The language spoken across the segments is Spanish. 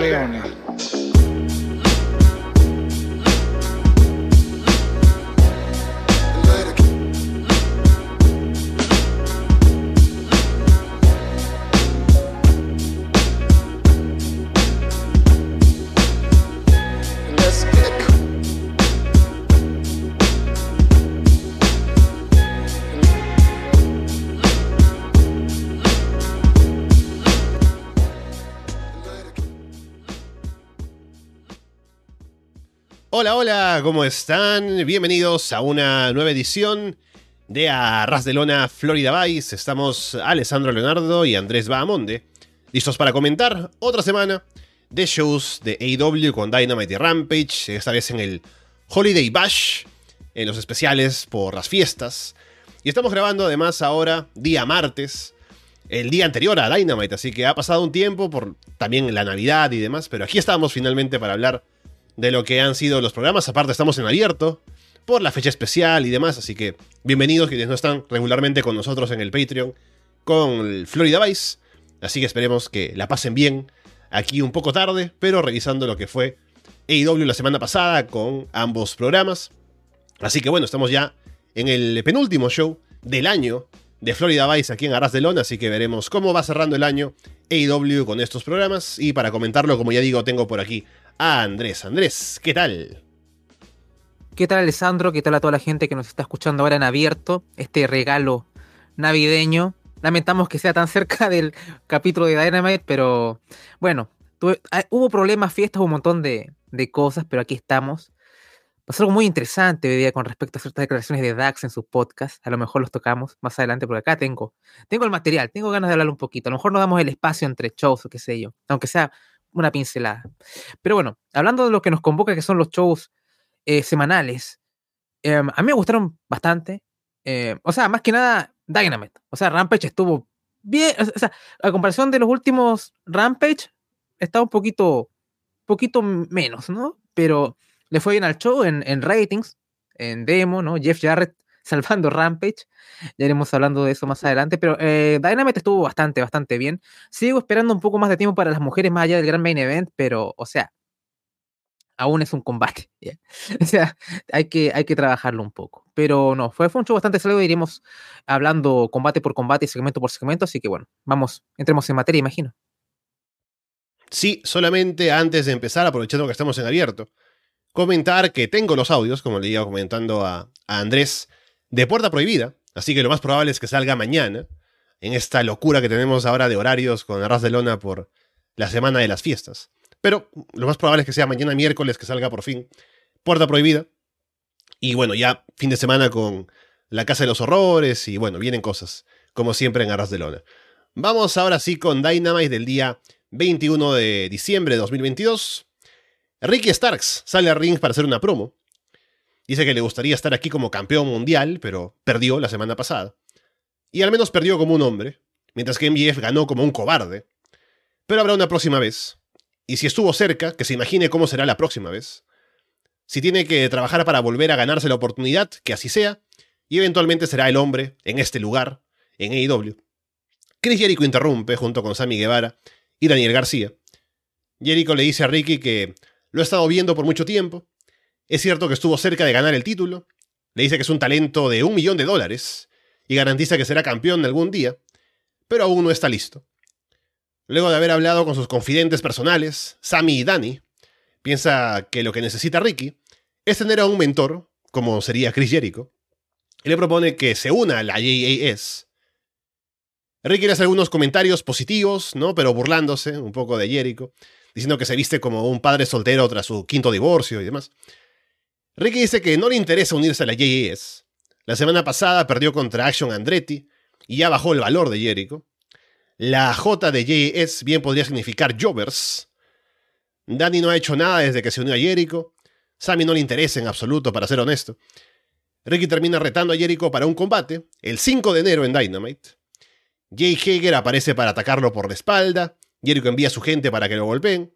Leona. Hola, hola, ¿cómo están? Bienvenidos a una nueva edición de Arras de Lona Florida Vice. Estamos Alessandro Leonardo y Andrés Bahamonde, listos para comentar otra semana de shows de AEW con Dynamite y Rampage, esta vez en el Holiday Bash, en los especiales por las fiestas. Y estamos grabando además ahora, día martes, el día anterior a Dynamite, así que ha pasado un tiempo por también la Navidad y demás, pero aquí estamos finalmente para hablar lo que han sido los programas. Aparte, estamos en abierto por la fecha especial y demás. Así que bienvenidos quienes no están regularmente con nosotros en el Patreon con Florida Vice. Así que esperemos que la pasen bien aquí un poco tarde, pero revisando lo que fue AEW la semana pasada con ambos programas. Así que bueno, estamos ya en el penúltimo show del año de Florida Vice aquí en Arras de Lona, así que veremos cómo va cerrando el año AEW con estos programas. Y para comentarlo, como ya digo, tengo por aquí a Andrés. Andrés, ¿qué tal? ¿Qué tal Alessandro? ¿Qué tal a toda la gente que nos está escuchando ahora en abierto? Este regalo navideño. Lamentamos que sea tan cerca del capítulo de Dynamite, pero bueno, ah, hubo problemas, fiestas, un montón de, cosas, pero aquí estamos. Pasó algo muy interesante hoy con respecto a ciertas declaraciones de Dax en su podcast. A lo mejor los tocamos más adelante, porque acá tengo, tengo el material, tengo ganas de hablar un poquito. A lo mejor nos damos el espacio entre shows o qué sé yo, aunque sea una pincelada. Pero bueno, hablando de lo que nos convoca, que son los shows eh, semanales, em, a mí me gustaron bastante. Eh, o sea, más que nada, Dynamite. O sea, Rampage estuvo bien. O sea, a comparación de los últimos Rampage, está un poquito, poquito menos, ¿no? Pero le fue bien al show en, en ratings, en demo, ¿no? Jeff Jarrett salvando Rampage. Ya iremos hablando de eso más adelante. Pero eh, Dynamite estuvo bastante, bastante bien. Sigo esperando un poco más de tiempo para las mujeres más allá del gran main event, pero, o sea, aún es un combate. O sea, hay que, hay que trabajarlo un poco. Pero no, fue, fue un show bastante sólido. Iremos hablando combate por combate, segmento por segmento. Así que bueno, vamos, entremos en materia, imagino. Sí, solamente antes de empezar, aprovechando que estamos en abierto, comentar que tengo los audios, como le iba comentando a, a Andrés, de Puerta Prohibida, así que lo más probable es que salga mañana, en esta locura que tenemos ahora de horarios con Arras de Lona por la semana de las fiestas. Pero lo más probable es que sea mañana miércoles que salga por fin Puerta Prohibida. Y bueno, ya fin de semana con La Casa de los Horrores y bueno, vienen cosas, como siempre en Arras de Lona. Vamos ahora sí con Dynamite del día 21 de diciembre de 2022. Ricky Starks sale a ring para hacer una promo. Dice que le gustaría estar aquí como campeón mundial, pero perdió la semana pasada. Y al menos perdió como un hombre, mientras que MJF ganó como un cobarde. Pero habrá una próxima vez. Y si estuvo cerca, que se imagine cómo será la próxima vez. Si tiene que trabajar para volver a ganarse la oportunidad, que así sea. Y eventualmente será el hombre en este lugar, en AEW. Chris Jericho interrumpe junto con Sammy Guevara y Daniel García. Jericho le dice a Ricky que lo ha estado viendo por mucho tiempo es cierto que estuvo cerca de ganar el título, le dice que es un talento de un millón de dólares y garantiza que será campeón algún día, pero aún no está listo. Luego de haber hablado con sus confidentes personales, Sammy y Danny, piensa que lo que necesita Ricky es tener a un mentor, como sería Chris Jericho, y le propone que se una a la JAS. Ricky le hace algunos comentarios positivos, ¿no? Pero burlándose un poco de Jericho, diciendo que se viste como un padre soltero tras su quinto divorcio y demás. Ricky dice que no le interesa unirse a la JAS. La semana pasada perdió contra Action Andretti y ya bajó el valor de Jericho. La J de JAS bien podría significar Jovers. Danny no ha hecho nada desde que se unió a Jericho. Sammy no le interesa en absoluto, para ser honesto. Ricky termina retando a Jericho para un combate, el 5 de enero en Dynamite. Jay Hager aparece para atacarlo por la espalda. Jericho envía a su gente para que lo golpeen.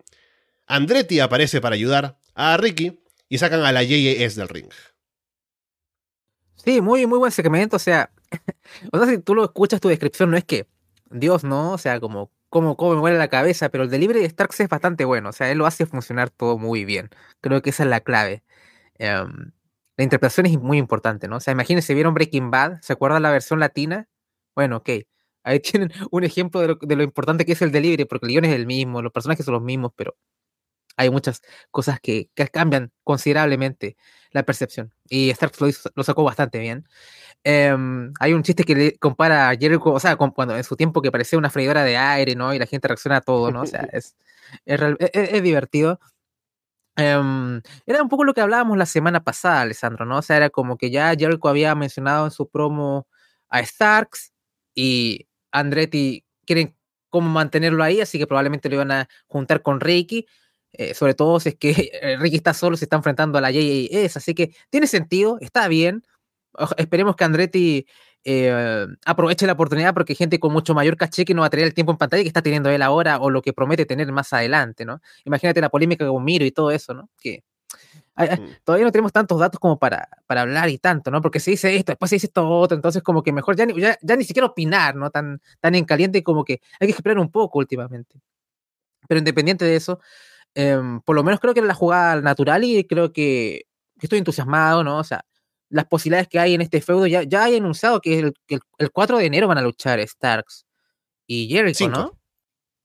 Andretti aparece para ayudar a Ricky y sacan a la JAS del ring. Sí, muy, muy buen segmento. O sea, o sea, si tú lo escuchas, tu descripción no es que Dios, ¿no? O sea, como cómo, cómo me muere la cabeza, pero el delivery de Starks es bastante bueno, o sea, él lo hace funcionar todo muy bien. Creo que esa es la clave. Em, la interpretación es muy importante, ¿no? O sea, imagínense, ¿vieron Breaking Bad? ¿Se acuerdan la versión latina? Bueno, ok. Ahí tienen un ejemplo de lo, de lo importante que es el delivery, porque el guion es el mismo, los personajes son los mismos, pero hay muchas cosas que, que cambian considerablemente la percepción. Y Starks lo, hizo- lo sacó bastante bien. Em, hay un chiste que le compara a Jericho, o sea, con- cuando en su tiempo que parecía una freidora de aire, ¿no? Y la gente reacciona a todo, ¿no? O sea, es, es, real- es- es- es divertido. Em, era un poco lo que hablábamos la semana pasada, Alessandro, ¿no? O sea, era como que ya Jericho había mencionado en su promo a Starks y Andretti quieren cómo mantenerlo ahí, así que probablemente lo iban a juntar con Ricky. eh, sobre todo si es que eh, Ricky está solo, se está enfrentando a la JAS, así que tiene sentido, está bien. Esperemos que Andretti eh, aproveche la oportunidad porque hay gente con mucho mayor caché que no va a tener el tiempo en pantalla que está teniendo él ahora o lo que promete tener más adelante, ¿no? Imagínate la polémica con Miro y todo eso, ¿no? Todavía no tenemos tantos datos como para, para hablar y tanto, ¿no? Porque se dice esto, después se dice esto otro, entonces como que mejor ya ni, ya, ya ni siquiera opinar, ¿no? Tan, tan en caliente como que hay que esperar un poco últimamente. Pero independiente de eso, em, por lo menos creo que era la jugada natural y creo que, que estoy entusiasmado, ¿no? O sea, las posibilidades que hay en este feudo, ya, ya hay anunciado que el, que el, el 4 de enero van a luchar Starks y Jericho, Cinco. ¿no?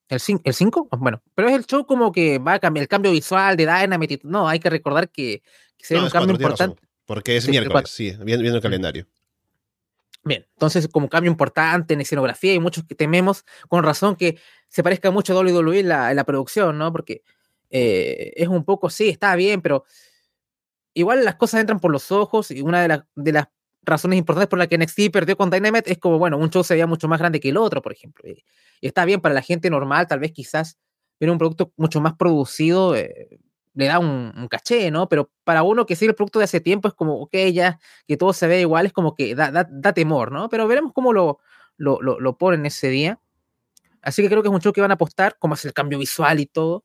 ¿El 5? ¿El 5? Bueno, pero es el show como que va a cambiar el cambio visual de Dynamite. No, hay que recordar que, que se No, un cambio razón, importante. porque es Sí, miércoles, sí, viendo, viendo el calendario. Bien, entonces como cambio importante en escenografía y muchos que tememos con razón que se parezca mucho a WWE en la, la producción, ¿no? Porque eh, es un poco, sí, está bien, pero igual las cosas entran por los ojos y una de, las de las razones importantes por la que NXT perdió con Dynamite es como, bueno, un show se veía mucho más grande que el otro, por ejemplo. Y, está bien para la gente normal, tal vez quizás ver un producto mucho más producido eh, le da un, un caché, ¿no? Pero para uno que sigue el producto de hace tiempo es como, ok, ya que todo se ve igual, es como que da, da, da temor, ¿no? Pero veremos cómo lo, lo, lo, lo ponen ese día. Así que creo que es un show que van a apostar, cómo hacer el cambio visual y todo.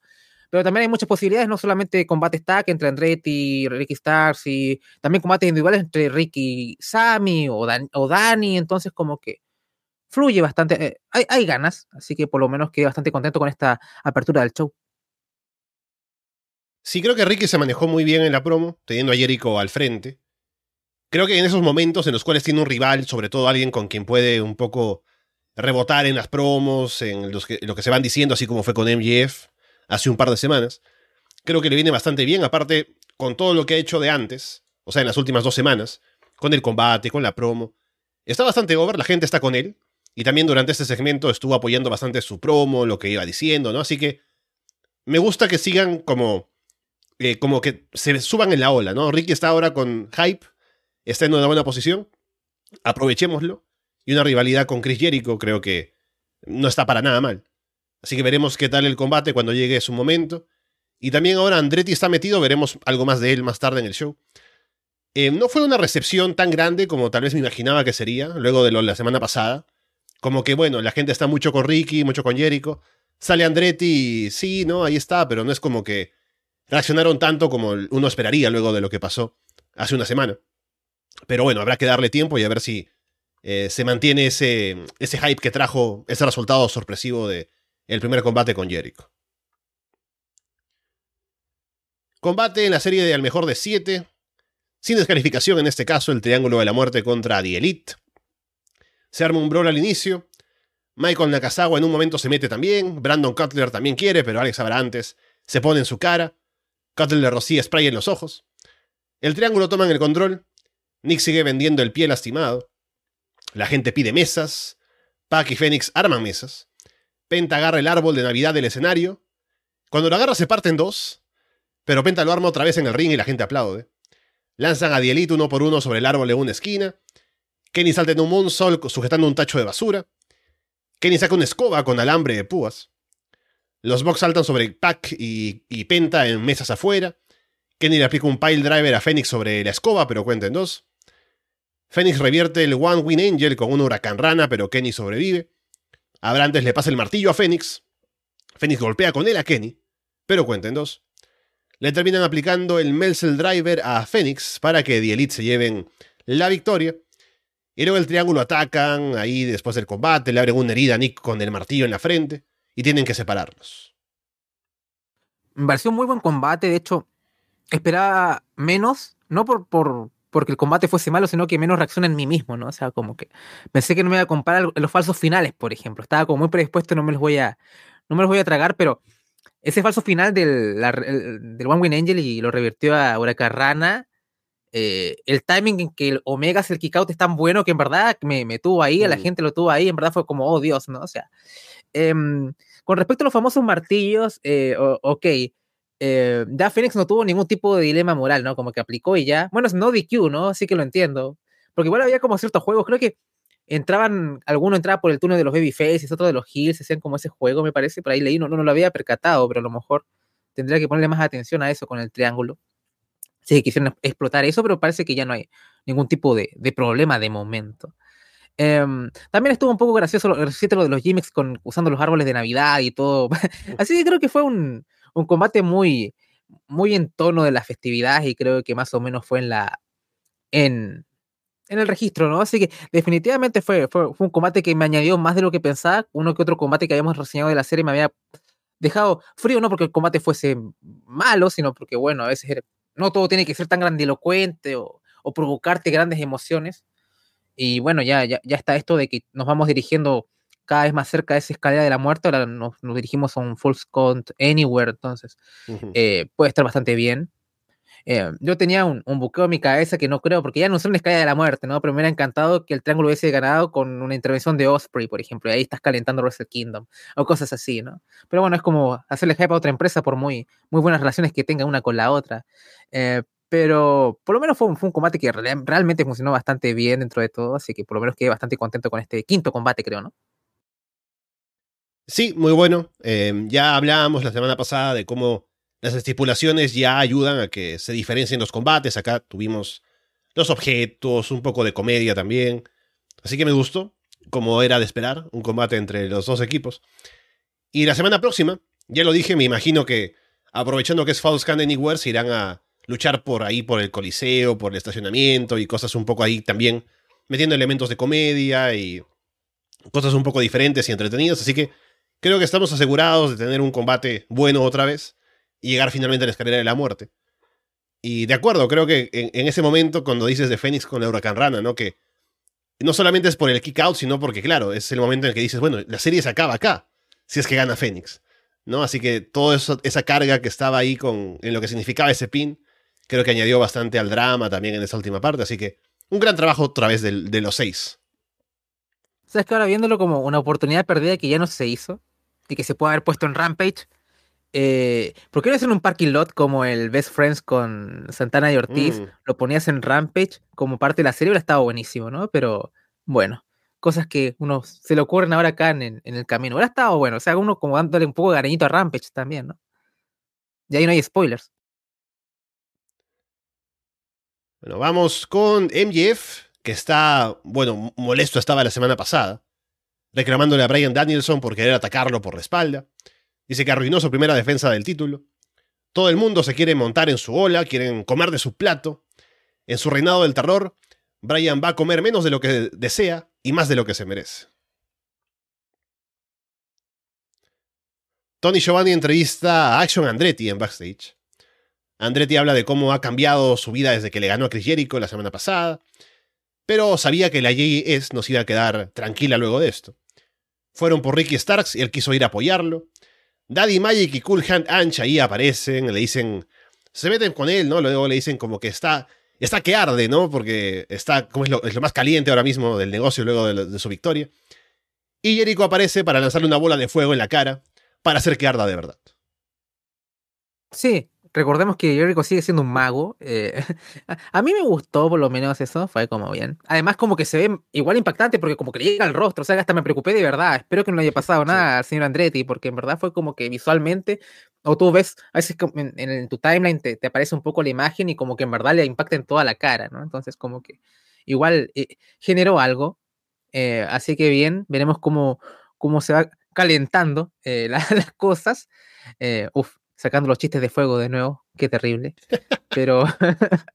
Pero también hay muchas posibilidades, no solamente combates tag entre Andretti y Ricky Stars, y también combates individuales entre Ricky Sammy o, o Dani. Entonces, como que fluye bastante. Eh, hay, hay ganas, así que por lo menos quedé bastante contento con esta apertura del show. Sí, creo que Ricky se manejó muy bien en la promo, teniendo a Jericho al frente. Creo que en esos momentos en los cuales tiene un rival, sobre todo alguien con quien puede un poco rebotar en las promos, en los que, lo que se van diciendo, así como fue con MJF hace un par de semanas, creo que le viene bastante bien, aparte con todo lo que ha hecho de antes, o sea, en las últimas dos semanas, con el combate, con la promo. Está bastante over, la gente está con él, y también durante este segmento estuvo apoyando bastante su promo, lo que iba diciendo, ¿no? Así que me gusta que sigan como eh, como que se suban en la ola, ¿no? Ricky está ahora con hype, está en una buena posición, aprovechémoslo. Y una rivalidad con Chris Jericho creo que no está para nada mal. Así que veremos qué tal el combate cuando llegue su momento. Y también ahora Andretti está metido, veremos algo más de él más tarde en el show. Eh, no fue una recepción tan grande como tal vez me imaginaba que sería, luego de lo la semana pasada. Como que, bueno, la gente está mucho con Ricky, mucho con Jericho. Sale Andretti y sí, ¿no? Ahí está, pero no es como que reaccionaron tanto como uno esperaría luego de lo que pasó hace una semana. Pero bueno, habrá que darle tiempo y a ver si eh, se mantiene ese, ese hype que trajo ese resultado sorpresivo de el primer combate con Jericho. Combate en la serie de al mejor de 7. Sin descalificación en este caso, el Triángulo de la Muerte contra The Elite. Se arma un brawl al inicio. Michael Nakazawa en un momento se mete también. Brandon Cutler también quiere, pero Alex Abrantes se pone en su cara. Cutler le rocía spray en los ojos. El triángulo toman el control. Nick sigue vendiendo el pie lastimado. La gente pide mesas. Pac y Fénix arman mesas. Penta agarra el árbol de Navidad del escenario. Cuando lo agarra se parte en dos. Pero Penta lo arma otra vez en el ring y la gente aplaude. Lanzan a Dielito uno por uno sobre el árbol en una esquina. Kenny salta en un moonsault sujetando un tacho de basura. Kenny saca una escoba con alambre de púas. Los Bucks saltan sobre Pac y, y, Penta en mesas afuera. Kenny le aplica un pile driver a Fénix sobre la escoba, pero cuenta en dos. Fénix revierte el One Win Angel con un huracán rana, pero Kenny sobrevive. Abrantes le pasa el martillo a Fénix. Fénix golpea con él a Kenny, pero cuenta en dos. Le terminan aplicando el Melzel Driver a Fénix para que The Elite se lleven la victoria. Y luego el triángulo atacan, ahí después del combate, le abren una herida a Nick con el martillo en la frente y tienen que separarlos. Me un muy buen combate, de hecho, esperaba menos, no por, por porque el combate fuese malo, sino que menos reacción en mí mismo, ¿no? O sea, como que pensé que no me iba a comparar los falsos finales, por ejemplo. Estaba como muy predispuesto, no me los voy a, no me los voy a tragar, pero ese falso final del, del One Win Angel y lo revirtió a Huracán Rana, eh, el timing en que el Omega hace el kick out es tan bueno que en verdad me, me tuvo ahí, a la mm. gente lo tuvo ahí, en verdad fue como, oh Dios, ¿no? O sea, em, con respecto a los famosos martillos, eh, ok, eh, ya Phoenix no tuvo ningún tipo de dilema moral, ¿no? Como que aplicó y ya. Bueno, es no DQ, ¿no? Así que lo entiendo. Porque igual había como ciertos juegos, creo que entraban, alguno entraba por el túnel de los babyfaces, otro de los heels, hacían como ese juego, me parece, por ahí leí, no, no, lo había percatado, pero a lo mejor tendría que ponerle más atención a eso con el triángulo. Sí, quisieron explotar eso, pero parece que ya no hay ningún tipo de, de problema de momento. Em, también estuvo un poco gracioso lo, lo de los gimmicks con, usando los árboles de Navidad y todo. Así que creo que fue un, un combate muy, muy en tono de la festividad y creo que más o menos fue en la en, en el registro, ¿no? Así que definitivamente fue, fue, un combate que me añadió más de lo que pensaba. Uno que otro combate que habíamos reseñado de la serie me había dejado frío, no porque el combate fuese malo, sino porque, bueno, a veces no todo tiene que ser tan grandilocuente o, o provocarte grandes emociones. Y bueno, ya, ya, ya está esto de que nos vamos dirigiendo cada vez más cerca de esa escalera de la muerte, ahora nos, dirigimos a un full count anywhere, entonces eh, puede estar bastante bien. Eh, yo tenía un, un, buqueo en mi cabeza que no creo, porque ya no es una escalera de la muerte, ¿no? Pero me hubiera encantado que el triángulo hubiese ganado con una intervención de Osprey, por ejemplo, y ahí estás calentando Wrestle Kingdom, o cosas así, ¿no? Pero bueno, es como hacerle hype a otra empresa por muy, muy buenas relaciones que tenga una con la otra. Eh, pero por lo menos fue un, fue un, combate que realmente funcionó bastante bien dentro de todo, así que por lo menos quedé bastante contento con este quinto combate, creo, ¿no? Sí, muy bueno. Em, ya hablábamos la semana pasada de cómo las estipulaciones ya ayudan a que se diferencien los combates. Acá tuvimos los objetos, un poco de comedia también. Así que me gustó, como era de esperar, un combate entre los dos equipos. Y la semana próxima, ya lo dije, me imagino que aprovechando que es False Count Anywhere, se irán a luchar por ahí, por el coliseo, por el estacionamiento y cosas un poco ahí también, metiendo elementos de comedia y cosas un poco diferentes y entretenidas. Así que Creo que estamos asegurados de tener un combate bueno otra vez y llegar finalmente a la escalera de la muerte. Y de acuerdo, creo que en, ese momento, cuando dices de Fénix con la Huracán Rana, ¿no? Que no solamente es por el kick out, sino porque, claro, es el momento en el que dices, bueno, la serie se acaba acá, si es que gana Fénix. ¿no? Así que toda esa carga que estaba ahí con, en lo que significaba ese pin, creo que añadió bastante al drama también en esa última parte. Así que un gran trabajo otra vez de, de los seis. ¿Sabes que ahora viéndolo como una oportunidad perdida que ya no se hizo? Y que se puede haber puesto en Rampage. Eh, ¿Por qué no hacer un parking lot como el Best Friends con Santana y Ortiz? Mm. Lo ponías en Rampage como parte de la serie, hubiera estado buenísimo, ¿no? Pero bueno, cosas que uno se le ocurren ahora acá en, el camino. Hubiera estado bueno, o sea, uno como dándole un poco de cariñito a Rampage también, ¿no? Y ahí no hay spoilers. Bueno, vamos con MJF, que está, bueno, molesto estaba la semana pasada reclamándole a Brian Danielson por querer atacarlo por la espalda. Dice que arruinó su primera defensa del título. Todo el mundo se quiere montar en su ola, quieren comer de su plato. En su reinado del terror, Brian va a comer menos de lo que desea y más de lo que se merece. Tony Giovanni entrevista a Action Andretti en backstage. Andretti habla de cómo ha cambiado su vida desde que le ganó a Chris Jericho la semana pasada, pero sabía que la JS no se iba a quedar tranquila luego de esto. Fueron por Ricky Starks y él quiso ir a apoyarlo. Daddy Magic y Cool Hand Anch ahí aparecen, le dicen, se meten con él, ¿no? Luego le dicen como que está, está que arde, ¿no? Porque está, como es lo, más caliente ahora mismo del negocio luego de, de su victoria. Y Jericho aparece para lanzarle una bola de fuego en la cara para hacer que arda de verdad. Sí, recordemos que Jericho sigue siendo un mago. Eh, a mí me gustó por lo menos eso, fue como bien. Además como que se ve igual impactante porque como que le llega al rostro, o sea, hasta me preocupé de verdad. Espero que no le haya pasado nada al señor Andretti porque en verdad fue como que visualmente, o tú ves, a veces en, tu timeline te, aparece un poco la imagen y como que en verdad le impacta en toda la cara, ¿no? Entonces como que igual eh, generó algo. Eh, así que bien, veremos cómo, cómo se va calentando las cosas. uf, sacando los chistes de fuego de nuevo, qué terrible. Pero,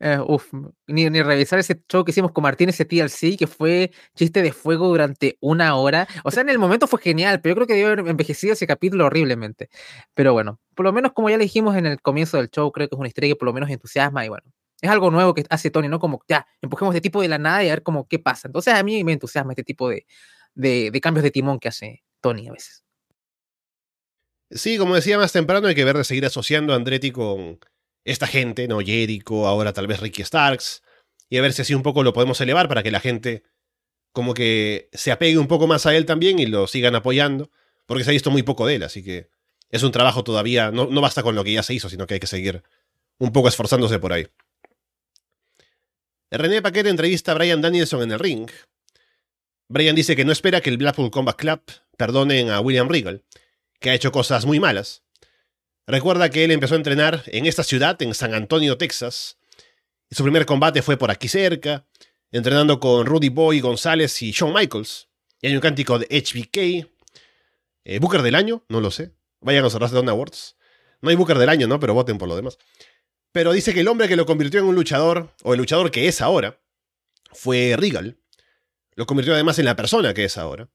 Eh, uf, ni, ni revisar ese show que hicimos con Martín, ese TLC, que fue chiste de fuego durante una hora. O sea, en el momento fue genial, pero yo creo que debió haber envejecido ese capítulo horriblemente. Pero bueno, por lo menos como ya le dijimos en el comienzo del show, creo que es una historia que por lo menos entusiasma y bueno, es algo nuevo que hace Tony, ¿no? Como ya, empujemos este tipo de la nada y a ver cómo qué pasa. Entonces a mí me entusiasma este tipo de, de, de cambios de timón que hace Tony a veces. Sí, como decía más temprano, hay que ver de seguir asociando a Andretti con esta gente, ¿no? Jericho, ahora tal vez Ricky Starks, y a ver si así un poco lo podemos elevar para que la gente como que se apegue un poco más a él también y lo sigan apoyando, porque se ha visto muy poco de él, así que es un trabajo todavía, no, no basta con lo que ya se hizo, sino que hay que seguir un poco esforzándose por ahí. René Paquete entrevista a Brian Danielson en el ring. Brian dice que no espera que el Blackpool Combat Club perdonen a William Regal, que ha hecho cosas muy malas, Recuerda que él empezó a entrenar en esta ciudad, en San Antonio, Texas. Y su primer combate fue por aquí cerca, entrenando con Rudy Boy González y Shawn Michaels. Y hay un cántico de HBK. Eh, Booker del año, no lo sé. Vayan a los de Awards. No hay Booker del año, ¿no? Pero voten por lo demás. Pero dice que el hombre que lo convirtió en un luchador, o el luchador que es ahora, fue Regal. Lo convirtió además en la persona que es ahora.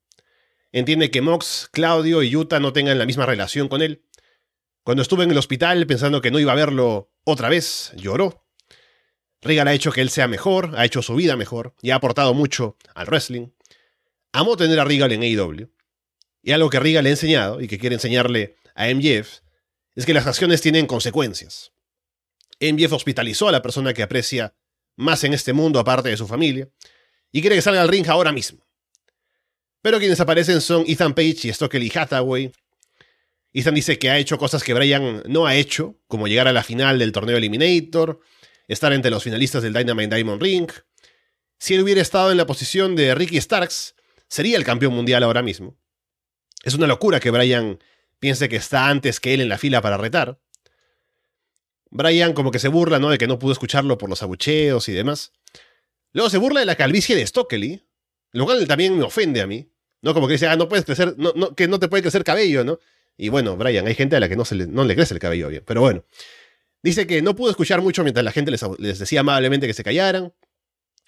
Entiende que Mox, Claudio y Utah no tengan la misma relación con él cuando estuve en el hospital pensando que no iba a verlo otra vez, lloró. Regal ha hecho que él sea mejor, ha hecho su vida mejor y ha aportado mucho al wrestling. Amó tener a Regal en AEW. Y algo que Regal le ha enseñado y que quiere enseñarle a MJF es que las acciones tienen consecuencias. MJF hospitalizó a la persona que aprecia más en este mundo aparte de su familia y quiere que salga al ring ahora mismo. Pero quienes aparecen son Ethan Page y Stokely Hathaway, Ethan dice que ha hecho cosas que Brian no ha hecho, como llegar a la final del torneo Eliminator, estar entre los finalistas del Dynamite Diamond Ring. Si él hubiera estado en la posición de Ricky Starks, sería el campeón mundial ahora mismo. Es una locura que Brian piense que está antes que él en la fila para retar. Brian como que se burla, ¿no? De que no pudo escucharlo por los abucheos y demás. Luego se burla de la calvicie de Stokely, lo cual también me ofende a mí. ¿No? Como que dice, ah, no puedes crecer, no, que no te puede crecer cabello, ¿no? Y bueno, Brian, hay gente a la que no, se le, no le crece el cabello bien. Pero bueno. Dice que no pudo escuchar mucho mientras la gente les, les decía amablemente que se callaran.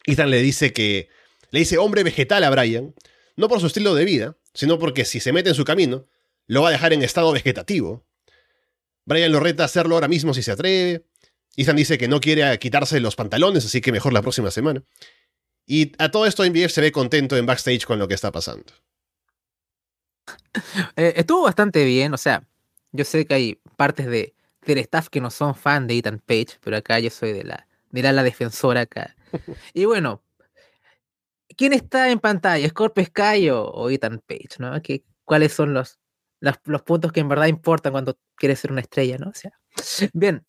Ethan le dice que. Le dice hombre vegetal a Brian. No por su estilo de vida, sino porque si se mete en su camino, lo va a dejar en estado vegetativo. Brian lo reta a hacerlo ahora mismo si se atreve. Ethan dice que no quiere quitarse los pantalones, así que mejor la próxima semana. Y a todo esto MBF se ve contento en backstage con lo que está pasando. Eh, estuvo bastante bien, o sea, yo sé que hay partes de, del staff que no son fan de Ethan Page, pero acá yo soy de la, de la, defensora acá. Y bueno, ¿quién está en pantalla? ¿Scorpio Sky o, Ethan Page? ¿no? ¿Qué, ¿Cuáles son los, los, los, puntos que en verdad importan cuando quieres ser una estrella? ¿no? O sea, bien,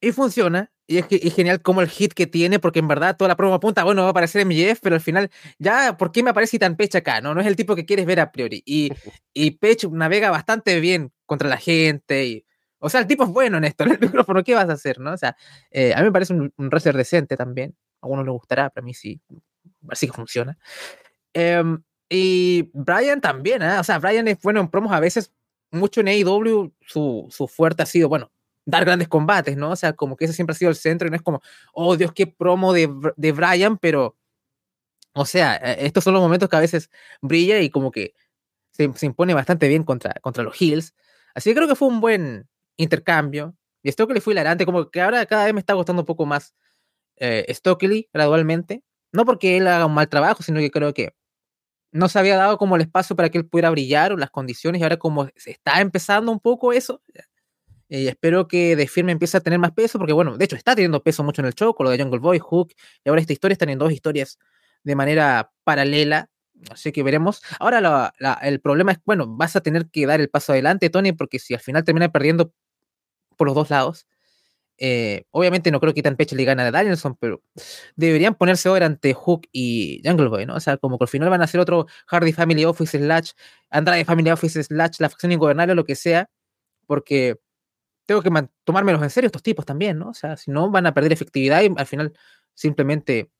y funciona. Y es, genial como el hit que tiene, porque en verdad toda la promo apunta, bueno, va a aparecer MJF, pero al final, ya, ¿por qué me aparece tan Pech acá? No, no es el tipo que quieres ver a priori. Y, y Pech navega bastante bien contra la gente. Y, o sea, el tipo es bueno en esto, en el micrófono, ¿qué vas a hacer? ¿no? O sea, eh, a mí me parece un, un wrestler decente también. A uno le gustará, pero a mí sí, así que funciona. Em, y Brian también, ¿eh? o sea, Brian es bueno en promos a veces, mucho en AEW, su, su fuerte ha sido, bueno, dar grandes combates, ¿no? O sea, como que ese siempre ha sido el centro y no es como, oh Dios, qué promo de, de Brian, pero, o sea, e, estos son los momentos que a veces brilla y como que se, se impone bastante bien contra, contra los Hills. Así que creo que fue un buen intercambio. Y Stokely fue hilarante, como que ahora cada vez me está gustando un poco más eh, Stokely gradualmente. No porque él haga un mal trabajo, sino que creo que no se había dado como el espacio para que él pudiera brillar o las condiciones y ahora como se está empezando un poco eso, y espero que de firme empiece a tener más peso, porque bueno, de hecho está teniendo peso mucho en el show, con lo de Jungle Boy, Hook, y ahora esta historia están en dos historias de manera paralela, así que veremos. Ahora el problema es, bueno, vas a tener que dar el paso adelante, Tony, porque si al final termina perdiendo por los dos lados, eh, obviamente no creo que tan pecho le gane a Danielson, pero deberían ponerse ahora ante Hook y Jungle Boy, ¿no? O sea, como que al final van a hacer otro Hardy Family Office slash Andrade Family Office slash la facción ingobernable o lo que sea, porque tengo que tomármelos en serio estos tipos también, ¿no? O sea, si no van a perder efectividad y al final simplemente,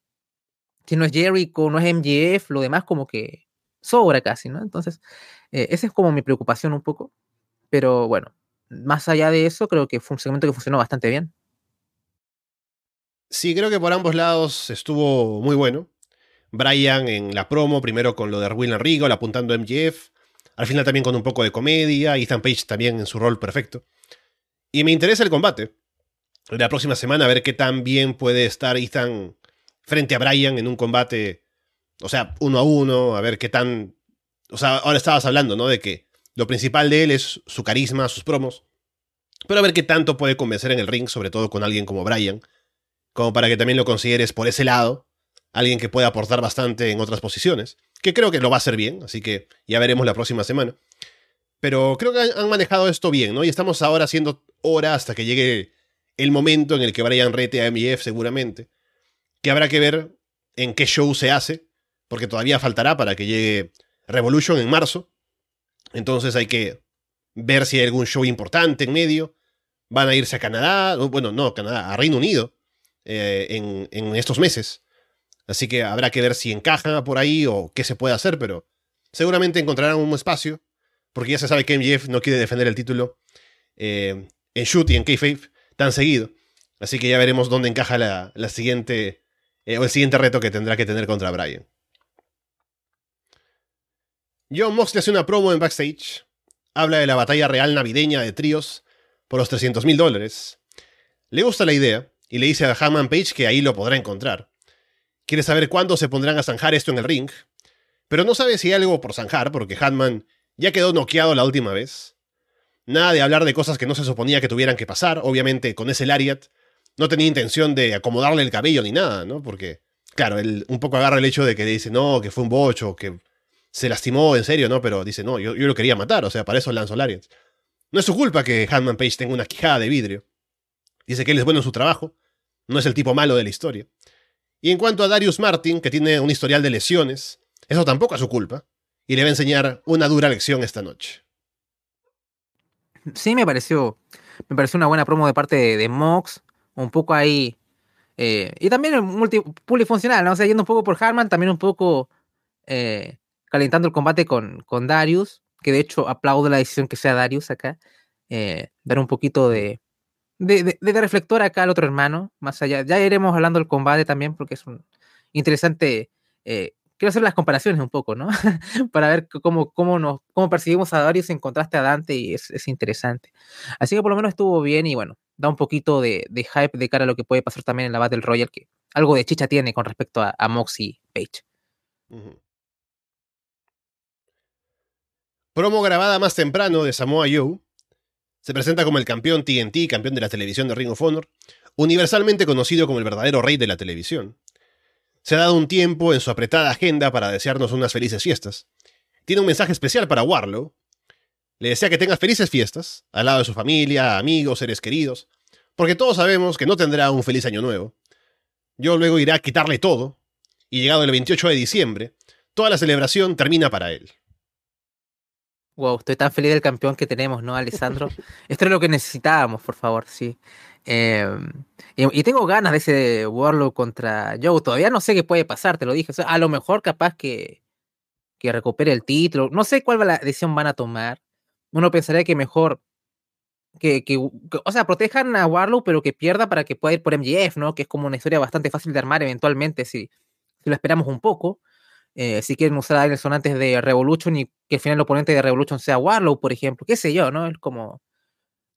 si no es Jericho, no es MGF, lo demás como que sobra casi, ¿no? Entonces, eh, esa es como mi preocupación un poco. Pero bueno, más allá de eso, creo que fue un segmento que funcionó bastante bien. Sí, creo que por ambos lados estuvo muy bueno. Brian en la promo, primero con lo de Will Regal apuntando a MJF, al final también con un poco de comedia, Ethan Page también en su rol perfecto. Y me interesa el combate. La próxima semana a ver qué tan bien puede estar Ethan frente a Brian en un combate, o sea, uno a uno, a ver qué tan... O sea, ahora estabas hablando, ¿no? De que lo principal de él es su carisma, sus promos. Pero a ver qué tanto puede convencer en el ring, sobre todo con alguien como Brian, como para que también lo consideres por ese lado, alguien que pueda aportar bastante en otras posiciones, que creo que lo va a hacer bien, así que ya veremos la próxima semana. Pero creo que han manejado esto bien, ¿no? Y estamos ahora haciendo hora hasta que llegue el momento en el que Brian rete a MJF seguramente, que habrá que ver en qué show se hace, porque todavía faltará para que llegue Revolution en marzo. Entonces hay que ver si hay algún show importante en medio. Van a irse a Canadá, bueno, no, Canadá, a Reino Unido eh, en, estos meses. Así que habrá que ver si encajan por ahí o qué se puede hacer, pero seguramente encontrarán un espacio, porque ya se sabe que MJF no quiere defender el título eh, en Shoot y en Kayfabe tan seguido. Así que ya veremos dónde encaja la, siguiente, eh, o el siguiente reto que tendrá que tener contra Brian. John Moxley hace una promo en backstage. Habla de la batalla real navideña de tríos por los 300 mil dólares. Le gusta la idea, y le dice a Hammond Page que ahí lo podrá encontrar. Quiere saber cuándo se pondrán a zanjar esto en el ring, pero no sabe si hay algo por zanjar porque Hatman ya quedó noqueado la última vez. Nada de hablar de cosas que no se suponía que tuvieran que pasar, obviamente con ese Lariat. No tenía intención de acomodarle el cabello ni nada, ¿no? Porque, claro, él un poco agarra el hecho de que dice, no, que fue un bocho, que se lastimó en serio, ¿no? Pero dice, no, yo, yo lo quería matar, o sea, para eso lanzó Lariat. No es su culpa que Hatman Page tenga una quijada de vidrio. Dice que él es bueno en su trabajo, no es el tipo malo de la historia. Y en cuanto a Darius Martin, que tiene un historial de lesiones, eso tampoco es su culpa, y le va a enseñar una dura lección esta noche. Sí, me pareció, me pareció una buena promo de parte de, Mox, un poco ahí, eh, y también multi, polifuncional, ¿no? O sea, yendo un poco por Harman, también un poco eh, calentando el combate con, con Darius, que de hecho aplaudo la decisión que sea Darius acá, eh, dar un poquito de, de, de, reflector acá al otro hermano, más allá. Ya iremos hablando del combate también, porque es un interesante. Quiero hacer las comparaciones un poco, ¿no? Para ver cómo, cómo, percibimos a Darius en contraste a Dante y es, es, interesante. Así que por lo menos estuvo bien y bueno, da un poquito de, de, hype de cara a lo que puede pasar también en la Battle Royale, que algo de chicha tiene con respecto a, a Moxie Page. Promo grabada más temprano de Samoa Joe se presenta como el campeón TNT, campeón de la televisión de Ring of Honor, universalmente conocido como el verdadero rey de la televisión. Se ha dado un tiempo en su apretada agenda para desearnos unas felices fiestas. Tiene un mensaje especial para Warlow. Le desea que tengas felices fiestas, al lado de su familia, amigos, seres queridos, porque todos sabemos que no tendrá un feliz año nuevo. Yo luego iré a quitarle todo, y llegado el 28 de diciembre, toda la celebración termina para él. Wow, estoy tan feliz del campeón que tenemos, ¿no, Alessandro? Esto es lo que necesitábamos, por favor, sí. Em, y, tengo ganas de ese Warlock contra Joe. Todavía no sé qué puede pasar, te lo dije. a lo mejor capaz que, que recupere el título. No sé cuál la decisión van a tomar. Uno pensaría que mejor que, que, o sea, protejan a Warlock, pero que pierda para que pueda ir por MGF, ¿no? Que es como una historia bastante fácil de armar eventualmente si, si lo esperamos un poco. Eh, si quieren usar a Danielson antes de Revolution y que al final el oponente de Revolution sea Warlow, por ejemplo, qué sé yo, ¿no? Es como.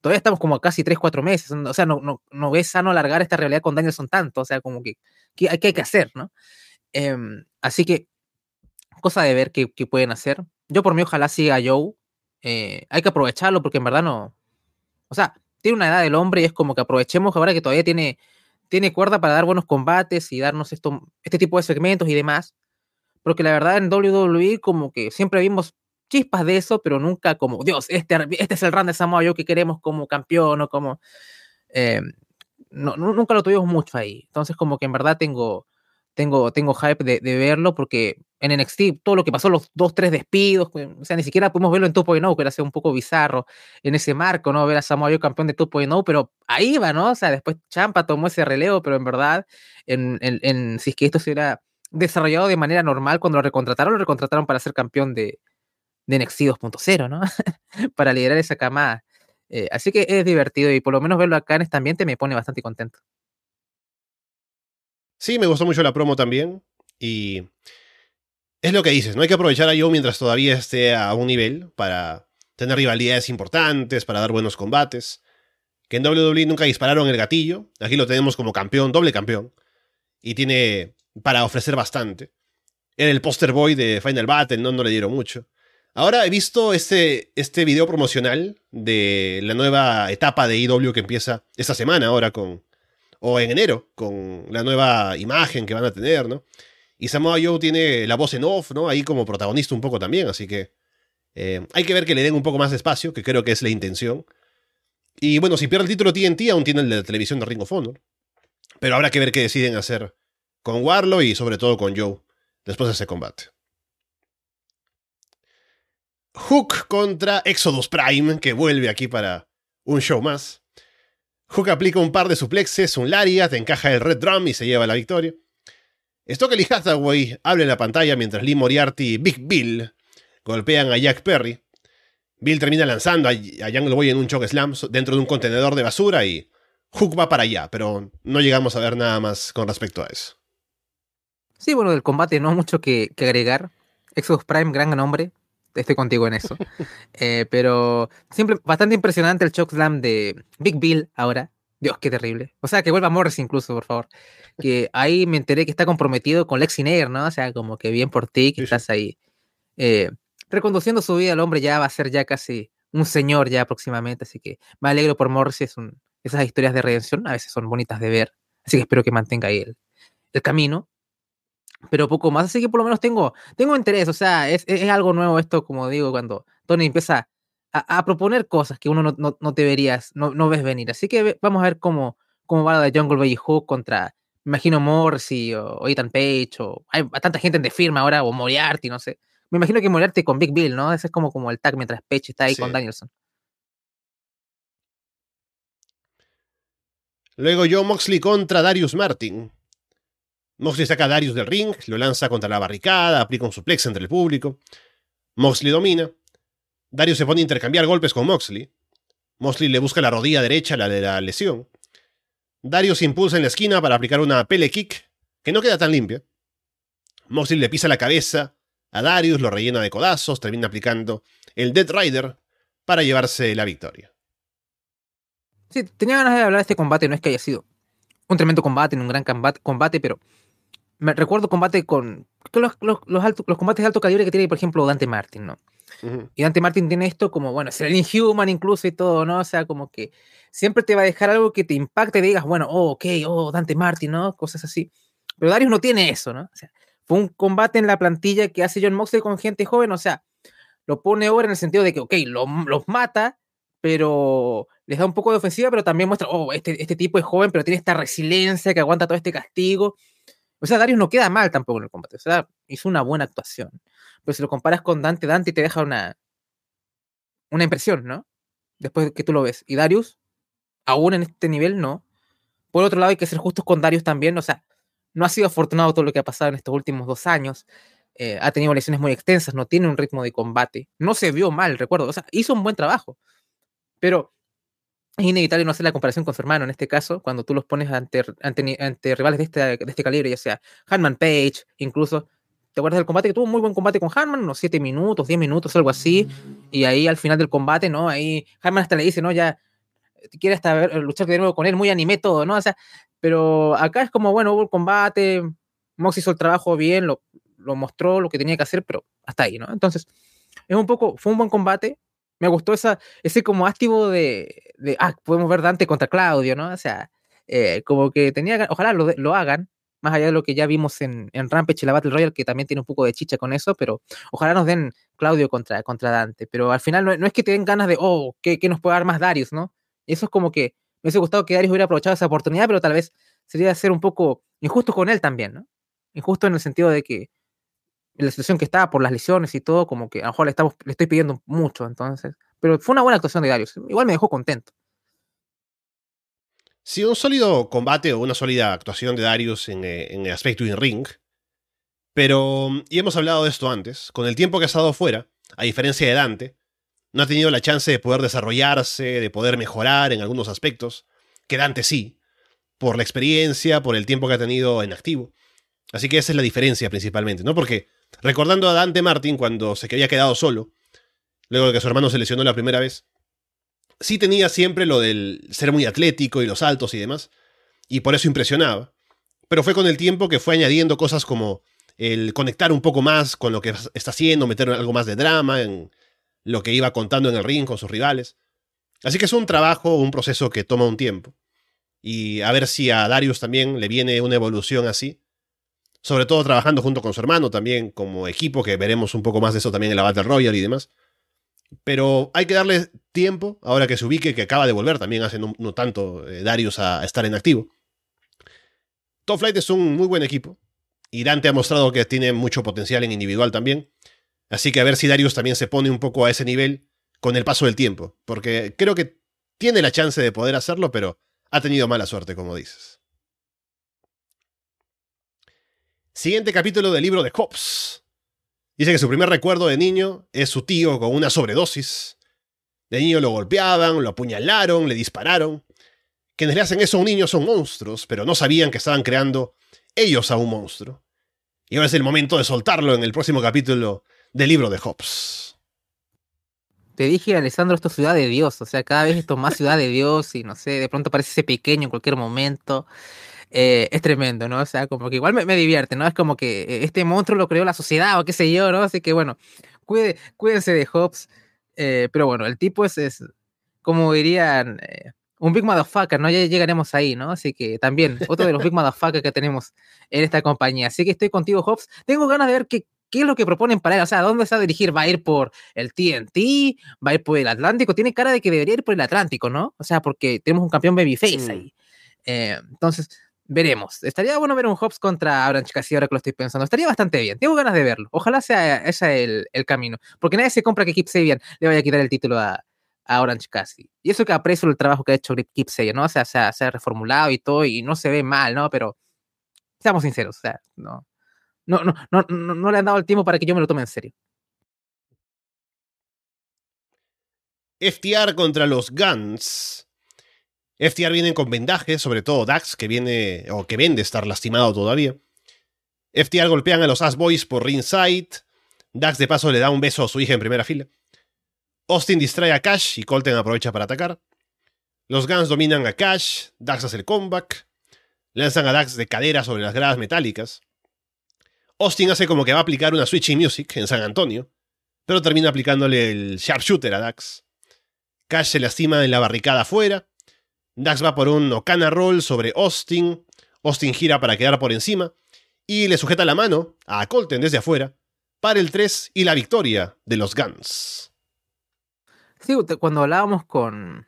Todavía estamos como a casi 3-4 meses. O sea, no, no, no es sano alargar esta realidad con Danielson tanto. O sea, como que, ¿qué hay, que hacer, ¿no? Em, así que, cosa de ver qué, pueden hacer. Yo por mí ojalá siga Joe. Eh, hay que aprovecharlo porque en verdad no. O sea, tiene una edad del hombre y es como que aprovechemos ahora que todavía tiene, tiene cuerda para dar buenos combates y darnos esto, este tipo de segmentos y demás porque la verdad en WWE como que siempre vimos chispas de eso, pero nunca como, Dios, este, este es el run de Samoa Joe que queremos como campeón o como... Eh, no, nunca lo tuvimos mucho ahí. Entonces como que en verdad tengo, tengo, tengo hype de, verlo porque en NXT todo lo que pasó, los dos, tres despidos, o sea, ni siquiera pudimos verlo en 2.0, que era un poco bizarro en ese marco, ¿no? Ver a Samoa Joe campeón de 2.0, pero ahí va, ¿no? O sea, después Champa tomó ese relevo, pero en verdad, en si es que esto se hubiera desarrollado de manera normal cuando lo recontrataron, lo recontrataron para ser campeón de, de NXT 2.0, ¿no? para liderar esa camada. Eh, así que es divertido y por lo menos verlo acá en este ambiente me pone bastante contento. Sí, me gustó mucho la promo también. Y es lo que dices, no hay que aprovechar a Joe mientras todavía esté a un nivel para tener rivalidades importantes, para dar buenos combates. Que en WWE nunca dispararon el gatillo. Aquí lo tenemos como campeón, doble campeón. Y tiene para ofrecer bastante. Era el poster boy de Final Battle, no, no le dieron mucho. Ahora he visto este, este video promocional de la nueva etapa de IW que empieza esta semana ahora con... O en enero, con la nueva imagen que van a tener, ¿no? Y Samoa Joe tiene la voz en off, ¿no? Ahí como protagonista un poco también, así que... Eh, hay que ver que le den un poco más de espacio, que creo que es la intención. Y bueno, si pierde el título TNT, aún tiene el de la televisión de Ring of Honor. Pero habrá que ver qué deciden hacer con Warlow y sobre todo con Joe después de ese combate. Hook contra Exodus Prime, que vuelve aquí para un show más. Hook aplica un par de suplexes, un lariat, encaja el Red Drum y se lleva la victoria. Stockley Hathaway habla en la pantalla mientras Lee Moriarty y Big Bill golpean a Jack Perry. Bill termina lanzando a, Young Boy en un choke slam dentro de un contenedor de basura y Hook va para allá, pero no llegamos a ver nada más con respecto a eso. Sí, bueno, del combate no mucho que agregar. Exodus Prime, gran nombre, estoy contigo en eso. Eh, pero siempre bastante impresionante el slam de Big Bill ahora. Dios, qué terrible. O sea, que vuelva Morris incluso, por favor. Que ahí me enteré que está comprometido con Lexi Nair, ¿no? O sea, como que bien por ti, que estás ahí eh, reconduciendo su vida. El hombre ya va a ser ya casi un señor ya próximamente. Así que me alegro por Morris. Es un, esas historias de redención a veces son bonitas de ver. Así que espero que mantenga ahí el, el camino pero poco más. Así que por lo menos tengo, tengo interés. O sea, es, es algo nuevo esto, como digo, cuando Tony empieza a, a proponer cosas que uno no, no, no te verías, no, no, ves venir. Así que vamos a ver cómo, cómo va la de Jungle Baby Hook contra, me imagino, Morrissey o, Ethan Page, o hay tanta gente en de firma ahora, o Moriarty, no sé. Me imagino que Moriarty con Big Bill, ¿no? Ese es como, como el tag mientras Page está ahí con Danielson. Luego Joe Moxley contra Darius Martin. Moxley saca a Darius del ring, lo lanza contra la barricada, aplica un suplex entre el público. Moxley domina. Darius se pone a intercambiar golpes con Moxley. Moxley le busca la rodilla derecha, la de la lesión. Darius se impulsa en la esquina para aplicar una pele kick, que no queda tan limpia. Moxley le pisa la cabeza a Darius, lo rellena de codazos, termina aplicando el Dead Rider para llevarse la victoria. Sí, tenía ganas de hablar de este combate, no es que haya sido un tremendo combate, un gran combate, pero me recuerdo combate con los, los, los, combates de alto calibre que tiene, por ejemplo, Dante Martin, ¿no? Y Dante Martin tiene esto como, bueno, ser el Inhuman incluso y todo, ¿no? O sea, como que siempre te va a dejar algo que te impacte y digas, bueno, oh, ok, oh, Dante Martin, ¿no? Cosas así. Pero Darius no tiene eso, ¿no? O sea, fue un combate en la plantilla que hace John Moxley con gente joven, o sea, lo pone ahora en el sentido de que, ok, los mata, pero les da un poco de ofensiva, pero también muestra, oh, este, este tipo es joven, pero tiene esta resiliencia que aguanta todo este castigo. O sea, Darius no queda mal tampoco en el combate. O sea, hizo una buena actuación. Pero si lo comparas con Dante, Dante te deja una, una impresión, ¿no? Después de que tú lo ves. Y Darius, aún en este nivel, no. Por otro lado, hay que ser justos con Darius también. O sea, no ha sido afortunado todo lo que ha pasado en estos últimos dos años. Eh, ha tenido lesiones muy extensas, no tiene un ritmo de combate. No se vio mal, recuerdo. O sea, hizo un buen trabajo. Pero es inevitable no hacer la comparación con su hermano en este caso, cuando tú los pones ante, ante, rivales de este, de este calibre, ya sea Hanman Page, incluso. ¿Te acuerdas del combate? Que tuvo un muy buen combate con Hanman, unos 7 minutos, 10 minutos, algo así. Y ahí al final del combate, ¿no? Ahí Hanman hasta le dice, ¿no? Ya quiere hasta ver, luchar de nuevo con él, muy animé todo, ¿no? O sea, pero acá es como, bueno, hubo el combate, Mox hizo el trabajo bien, lo, lo mostró, lo que tenía que hacer, pero hasta ahí, ¿no? Entonces, es un poco, fue un buen combate, me gustó esa, ese como activo de, de, ah, podemos ver Dante contra Claudio, ¿no? O sea, eh, como que tenía, ojalá lo, lo, hagan, más allá de lo que ya vimos en, en Rampage y la Battle Royale, que también tiene un poco de chicha con eso, pero ojalá nos den Claudio contra, contra Dante, pero al final no, no es que te den ganas de, oh, que, que nos pueda dar más Darius, ¿no? Eso es como que me hubiese gustado que Darius hubiera aprovechado esa oportunidad, pero tal vez sería ser un poco injusto con él también, ¿no? Injusto en el sentido de que la situación que estaba por las lesiones y todo, como que a lo mejor le, estamos, le estoy pidiendo mucho, entonces. Pero fue una buena actuación de Darius. Igual me dejó contento. Sí, un sólido combate o una sólida actuación de Darius en, eh, en el aspecto in-ring. Pero, y hemos hablado de esto antes, con el tiempo que ha estado fuera, a diferencia de Dante, no ha tenido la chance de poder desarrollarse, de poder mejorar en algunos aspectos, que Dante sí. por la experiencia, por el tiempo que ha tenido en activo. Así que esa es la diferencia principalmente, ¿no? Porque recordando a Dante Martin cuando se había quedado solo, luego de que su hermano se lesionó la primera vez, sí tenía siempre lo del ser muy atlético y los saltos y demás, y por eso impresionaba. Pero fue con el tiempo que fue añadiendo cosas como el conectar un poco más con lo que está haciendo, meter algo más de drama en lo que iba contando en el ring con sus rivales. Así que es un trabajo, un proceso que toma un tiempo. Y a ver si a Darius también le viene una evolución así. Sobre todo trabajando junto con su hermano también como equipo, que veremos un poco más de eso también en la Battle Royale y demás. Pero hay que darle tiempo, ahora que se ubique, que acaba de volver también hace no, tanto eh, Darius a, estar en activo. Top Flight es un muy buen equipo. Y Dante ha mostrado que tiene mucho potencial en individual también. Así que a ver si Darius también se pone un poco a ese nivel con el paso del tiempo. Porque creo que tiene la chance de poder hacerlo, pero ha tenido mala suerte, como dices. Siguiente capítulo del libro de Hobbes. Dice que su primer recuerdo de niño es su tío con una sobredosis. De niño lo golpeaban, lo apuñalaron, le dispararon. Quienes le hacen eso a un niño son monstruos, pero no sabían que estaban creando ellos a un monstruo. Y ahora es el momento de soltarlo en el próximo capítulo del libro de Hobbes. Te dije, Alessandro, esto es ciudad de Dios. O sea, cada vez esto es más ciudad de Dios y no sé, de pronto parece ese pequeño en cualquier momento. Eh, es tremendo, ¿no? O sea, como que igual me, divierte, ¿no? Es como que eh, este monstruo lo creó la sociedad o qué sé yo, ¿no? Así que bueno, cuide, cuídense de Hobbes. Eh, pero bueno, el tipo es, es como dirían, un Big Motherfucker, ¿no? Ya llegaremos ahí, ¿no? Así que también, otro de los Big Motherfuckers que tenemos en esta compañía. Así que estoy contigo, Hobbes. Tengo ganas de ver qué, qué es lo que proponen para él. O sea, ¿dónde se va a dirigir? ¿Va a ir por el TNT? ¿Va a ir por el Atlántico? Tiene cara de que debería ir por el Atlántico, ¿no? O sea, porque tenemos un campeón babyface mm. ahí. entonces, veremos. Estaría bueno ver un Hobbs contra Orange Cassidy ahora que lo estoy pensando. Estaría bastante bien. Tengo ganas de verlo. Ojalá sea ese el, el camino. Porque nadie se compra que Kip Sabian le vaya a quitar el título a, a Orange Cassidy. Y eso que aprecio el trabajo que ha hecho Kip Sabian, ¿no? O sea, se ha, reformulado y todo y no se ve mal, ¿no? Pero seamos sinceros, o sea, no, no, no, no, no, le han dado el tiempo para que yo me lo tome en serio. FTR contra los Guns. FTR viene con vendaje, sobre todo Dax, que viene o que vende estar lastimado todavía. FTR golpean a los Ass Boys por ringside. Dax de paso le da un beso a su hija en primera fila. Austin distrae a Cash y Colton aprovecha para atacar. Los Guns dominan a Cash, Dax hace el comeback. Lanzan a Dax de cadera sobre las gradas metálicas. Austin hace como que va a aplicar una Switching Music en San Antonio, pero termina aplicándole el Sharpshooter a Dax. Cash se lastima en la barricada afuera. Dax va por un Okana Roll sobre Austin. Austin gira para quedar por encima. Y le sujeta la mano a Colton desde afuera para el 3 y la victoria de los Guns. Sí, cuando hablábamos con.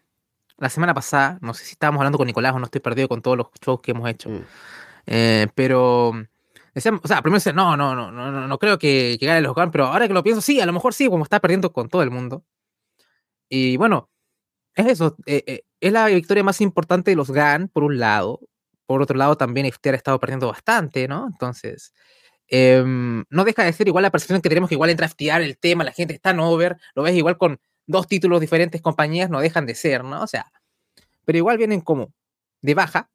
La semana pasada, no sé si estábamos hablando con Nicolás o no estoy perdido con todos los shows que hemos hecho. Mm. Eh, pero. Decíamos, o sea, primero decía, no, no, no, no, no creo que, que gane los Guns, pero ahora que lo pienso, sí, a lo mejor sí, como está perdiendo con todo el mundo. Y bueno, es eso. Eh, eh, es la victoria más importante de los GAN, por un lado. Por otro lado, también FTR ha estado perdiendo bastante, ¿no? Entonces, em, no deja de ser igual la percepción que tenemos que igual entra FTR el tema, la gente está en over, lo ves igual con dos títulos diferentes compañías, no dejan de ser, ¿no? O sea, pero igual vienen como de baja.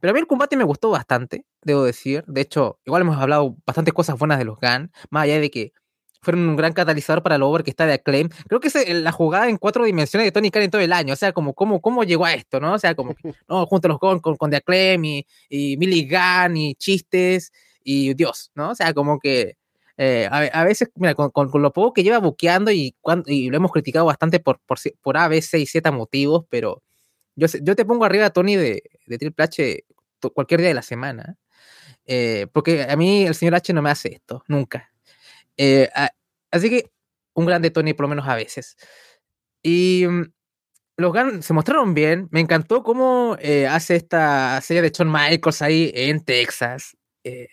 Pero a mí el combate me gustó bastante, debo decir. De hecho, igual hemos hablado bastantes cosas buenas de los GAN, más allá de que fueron un gran catalizador para el over que está de Acclaim. Creo que es la jugada en cuatro dimensiones de Tony Khan en todo el año. O sea, como cómo, cómo llegó a esto, ¿no? O sea, como no, junto a los con, con, con The Acclaim y, y Millie Gunn y chistes y Dios, ¿no? O sea, como que eh, a, veces, mira, con, con, lo poco que lleva buqueando y, cuando, y lo hemos criticado bastante por, por, por A, B, C y Z motivos, pero yo, yo te pongo arriba a Tony de, de Triple H cualquier día de la semana. Eh, porque a mí el señor H no me hace esto, nunca. Eh, así que un grande Tony, por lo menos a veces. Y mm, los Guns se mostraron bien. Me encantó cómo eh, hace esta serie de Shawn Michaels ahí en Texas. Eh,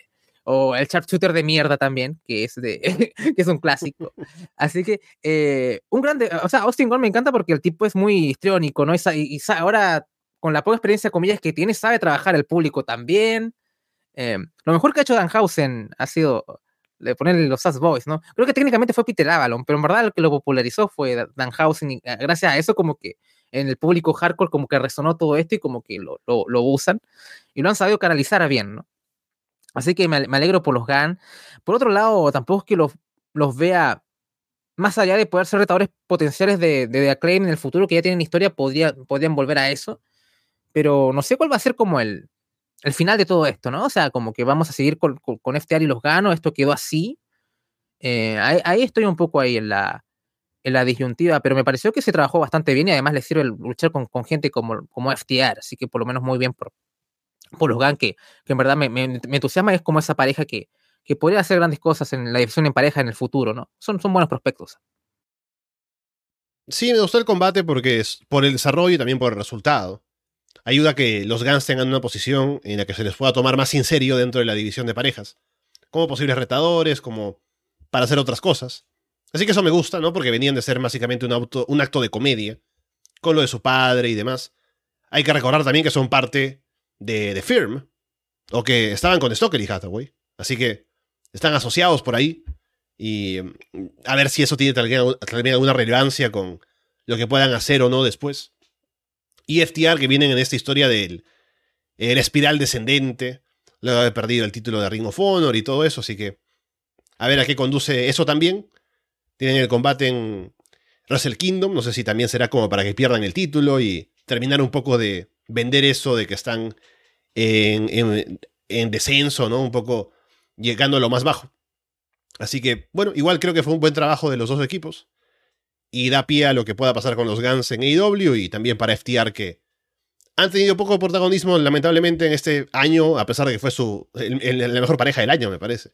o el sharpshooter de mierda también, que es, de, que es un clásico. Así que, un grande, o sea, Austin Gunn me encanta porque el tipo es muy histriónico, ¿no? Y, ahora, con la poca experiencia, comillas, que tiene, sabe trabajar el público también. lo mejor que ha hecho Danhausen ha sido de ponerle los Sass Boys, ¿no? Creo que técnicamente fue Peter Avalon, pero en verdad el que lo popularizó fue Danhausen y ah, gracias a eso como que en el público hardcore como que resonó todo esto y como que lo, lo, usan y lo han sabido canalizar bien, ¿no? Así que me, alegro por los GAN. Por otro lado, tampoco es que los, los vea más allá de poder ser retadores potenciales de, de, Acclaim en el futuro que ya tienen historia, podría, podrían volver a eso. Pero no sé cuál va a ser como el, el final de todo esto, ¿no? O sea, como que vamos a seguir con, con, FTR y los ganos, esto quedó así. Eh, ahí, estoy un poco ahí en la, en la disyuntiva, pero me pareció que se trabajó bastante bien y además le sirve luchar con, gente como, como FTR, así que por lo menos muy bien por, por los GAN, que, que en verdad me, me, entusiasma, es como esa pareja que, que podría hacer grandes cosas en la división en pareja en el futuro, ¿no? Son, son buenos prospectos. Sí, me gustó el combate porque es por el desarrollo y también por el resultado ayuda a que los Guns tengan una posición en la que se les pueda tomar más en serio dentro de la división de parejas, como posibles retadores, como para hacer otras cosas. Así que eso me gusta, ¿no? Porque venían de ser básicamente un, auto, un acto de comedia, con lo de su padre y demás. Hay que recordar también que son parte de, de Firm, o que estaban con Stoker y Hathaway. Así que están asociados por ahí. Y mm, a ver si eso tiene también alguna relevancia con lo que puedan hacer o no después y FTR que vienen en esta historia del el espiral descendente, luego de haber perdido el título de Ring of Honor y todo eso, así que a ver a qué conduce eso también. Tienen el combate en Wrestle Kingdom, no sé si también será como para que pierdan el título y terminar un poco de vender eso de que están en, en descenso, ¿no? Un poco llegando a lo más bajo. Así que, bueno, igual creo que fue un buen trabajo de los dos equipos y da pie a lo que pueda pasar con los Guns en AEW y también para FTR que han tenido poco protagonismo lamentablemente en este año, a pesar de que fue su la mejor pareja del año, me parece.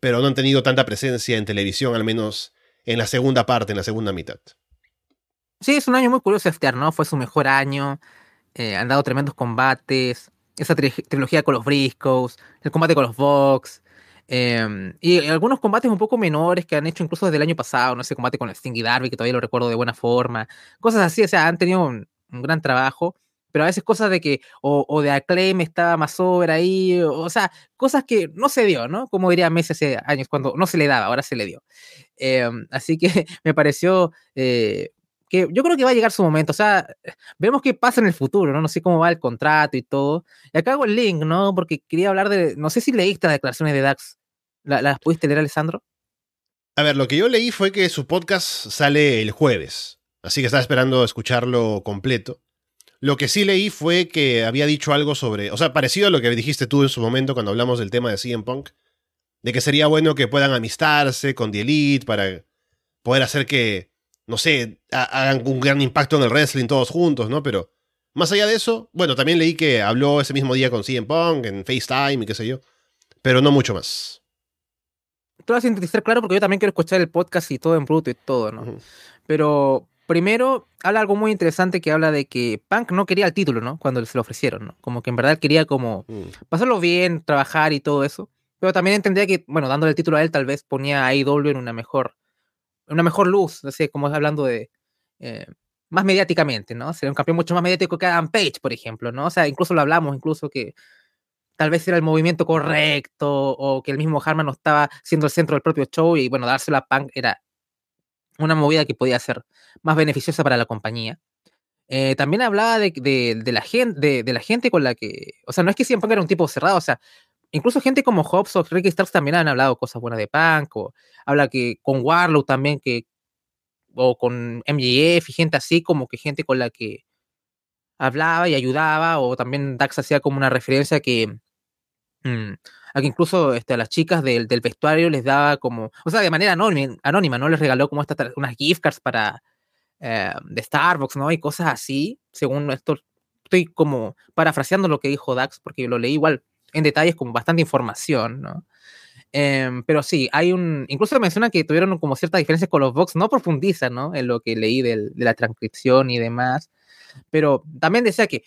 Pero no han tenido tanta presencia en televisión, al menos en la segunda parte, en la segunda mitad. Sí, es un año muy curioso FTR, ¿no? Fue su mejor año, eh, han dado tremendos combates, esa trilogía con los Briscoes, el combate con los Vox, Em, y algunos combates un poco menores que han hecho incluso desde el año pasado, no sé, combate con el Sting y Darby, que todavía lo recuerdo de buena forma, cosas así, o sea, han tenido un, gran trabajo, pero a veces cosas de que, o, de Acclaim estaba más sobre ahí, o, sea, cosas que no se dio, ¿no? Como diría Messi hace años, cuando no se le daba, ahora se le dio. Em, así que me pareció eh, que yo creo que va a llegar su momento, o sea, vemos qué pasa en el futuro, ¿no? No sé cómo va el contrato y todo. Y acá hago el link, ¿no? Porque quería hablar de, no sé si leíste las declaraciones de Dax ¿Las pudiste leer, Alessandro? A ver, lo que yo leí fue que su podcast sale el jueves, así que estaba esperando escucharlo completo. Lo que sí leí fue que había dicho algo sobre, o sea, parecido a lo que dijiste tú en su momento cuando hablamos del tema de CM Punk, de que sería bueno que puedan amistarse con The Elite para poder hacer que, no sé, hagan un gran impacto en el wrestling todos juntos, ¿no? Pero más allá de eso, bueno, también leí que habló ese mismo día con CM Punk en FaceTime y qué sé yo, pero no mucho más te voy a sintetizar claro porque yo también quiero escuchar el podcast y todo en bruto y todo, ¿no? Pero primero habla algo muy interesante que habla de que Punk no quería el título, ¿no? Cuando se lo ofrecieron, ¿no? Como que en verdad quería como mm. pasarlo bien, trabajar y todo eso. Pero también entendía que, bueno, dándole el título a él tal vez ponía a IW en una mejor, una mejor luz, no sé, como hablando de... Eh, más mediáticamente, ¿no? Sería un campeón mucho más mediático que Adam Page, por ejemplo, ¿no? O sea, incluso lo hablamos, incluso que tal vez era el movimiento correcto o que el mismo Harman no estaba siendo el centro del propio show y bueno, dárselo a Punk era una movida que podía ser más beneficiosa para la compañía. Eh, también hablaba de, de, la gente, de, la gente con la que, o sea, no es que siempre era un tipo cerrado, o sea, incluso gente como Hobbs o Ricky Starks también han hablado cosas buenas de Punk, o habla que con Warlow también, que, o con MJF y gente así, como que gente con la que hablaba y ayudaba, o también Dax hacía como una referencia que, mm, a que incluso este, a las chicas del, del, vestuario les daba como, o sea, de manera anónima, anónima ¿no? Les regaló como estas, unas gift cards para, eh, de Starbucks, ¿no? Y cosas así, según esto, estoy como parafraseando lo que dijo Dax, porque lo leí igual en detalles con bastante información, ¿no? Em, pero sí, hay un. Incluso menciona que tuvieron como ciertas diferencias con los Vox, no profundizan, ¿no? En lo que leí de la transcripción y demás. Pero también decía que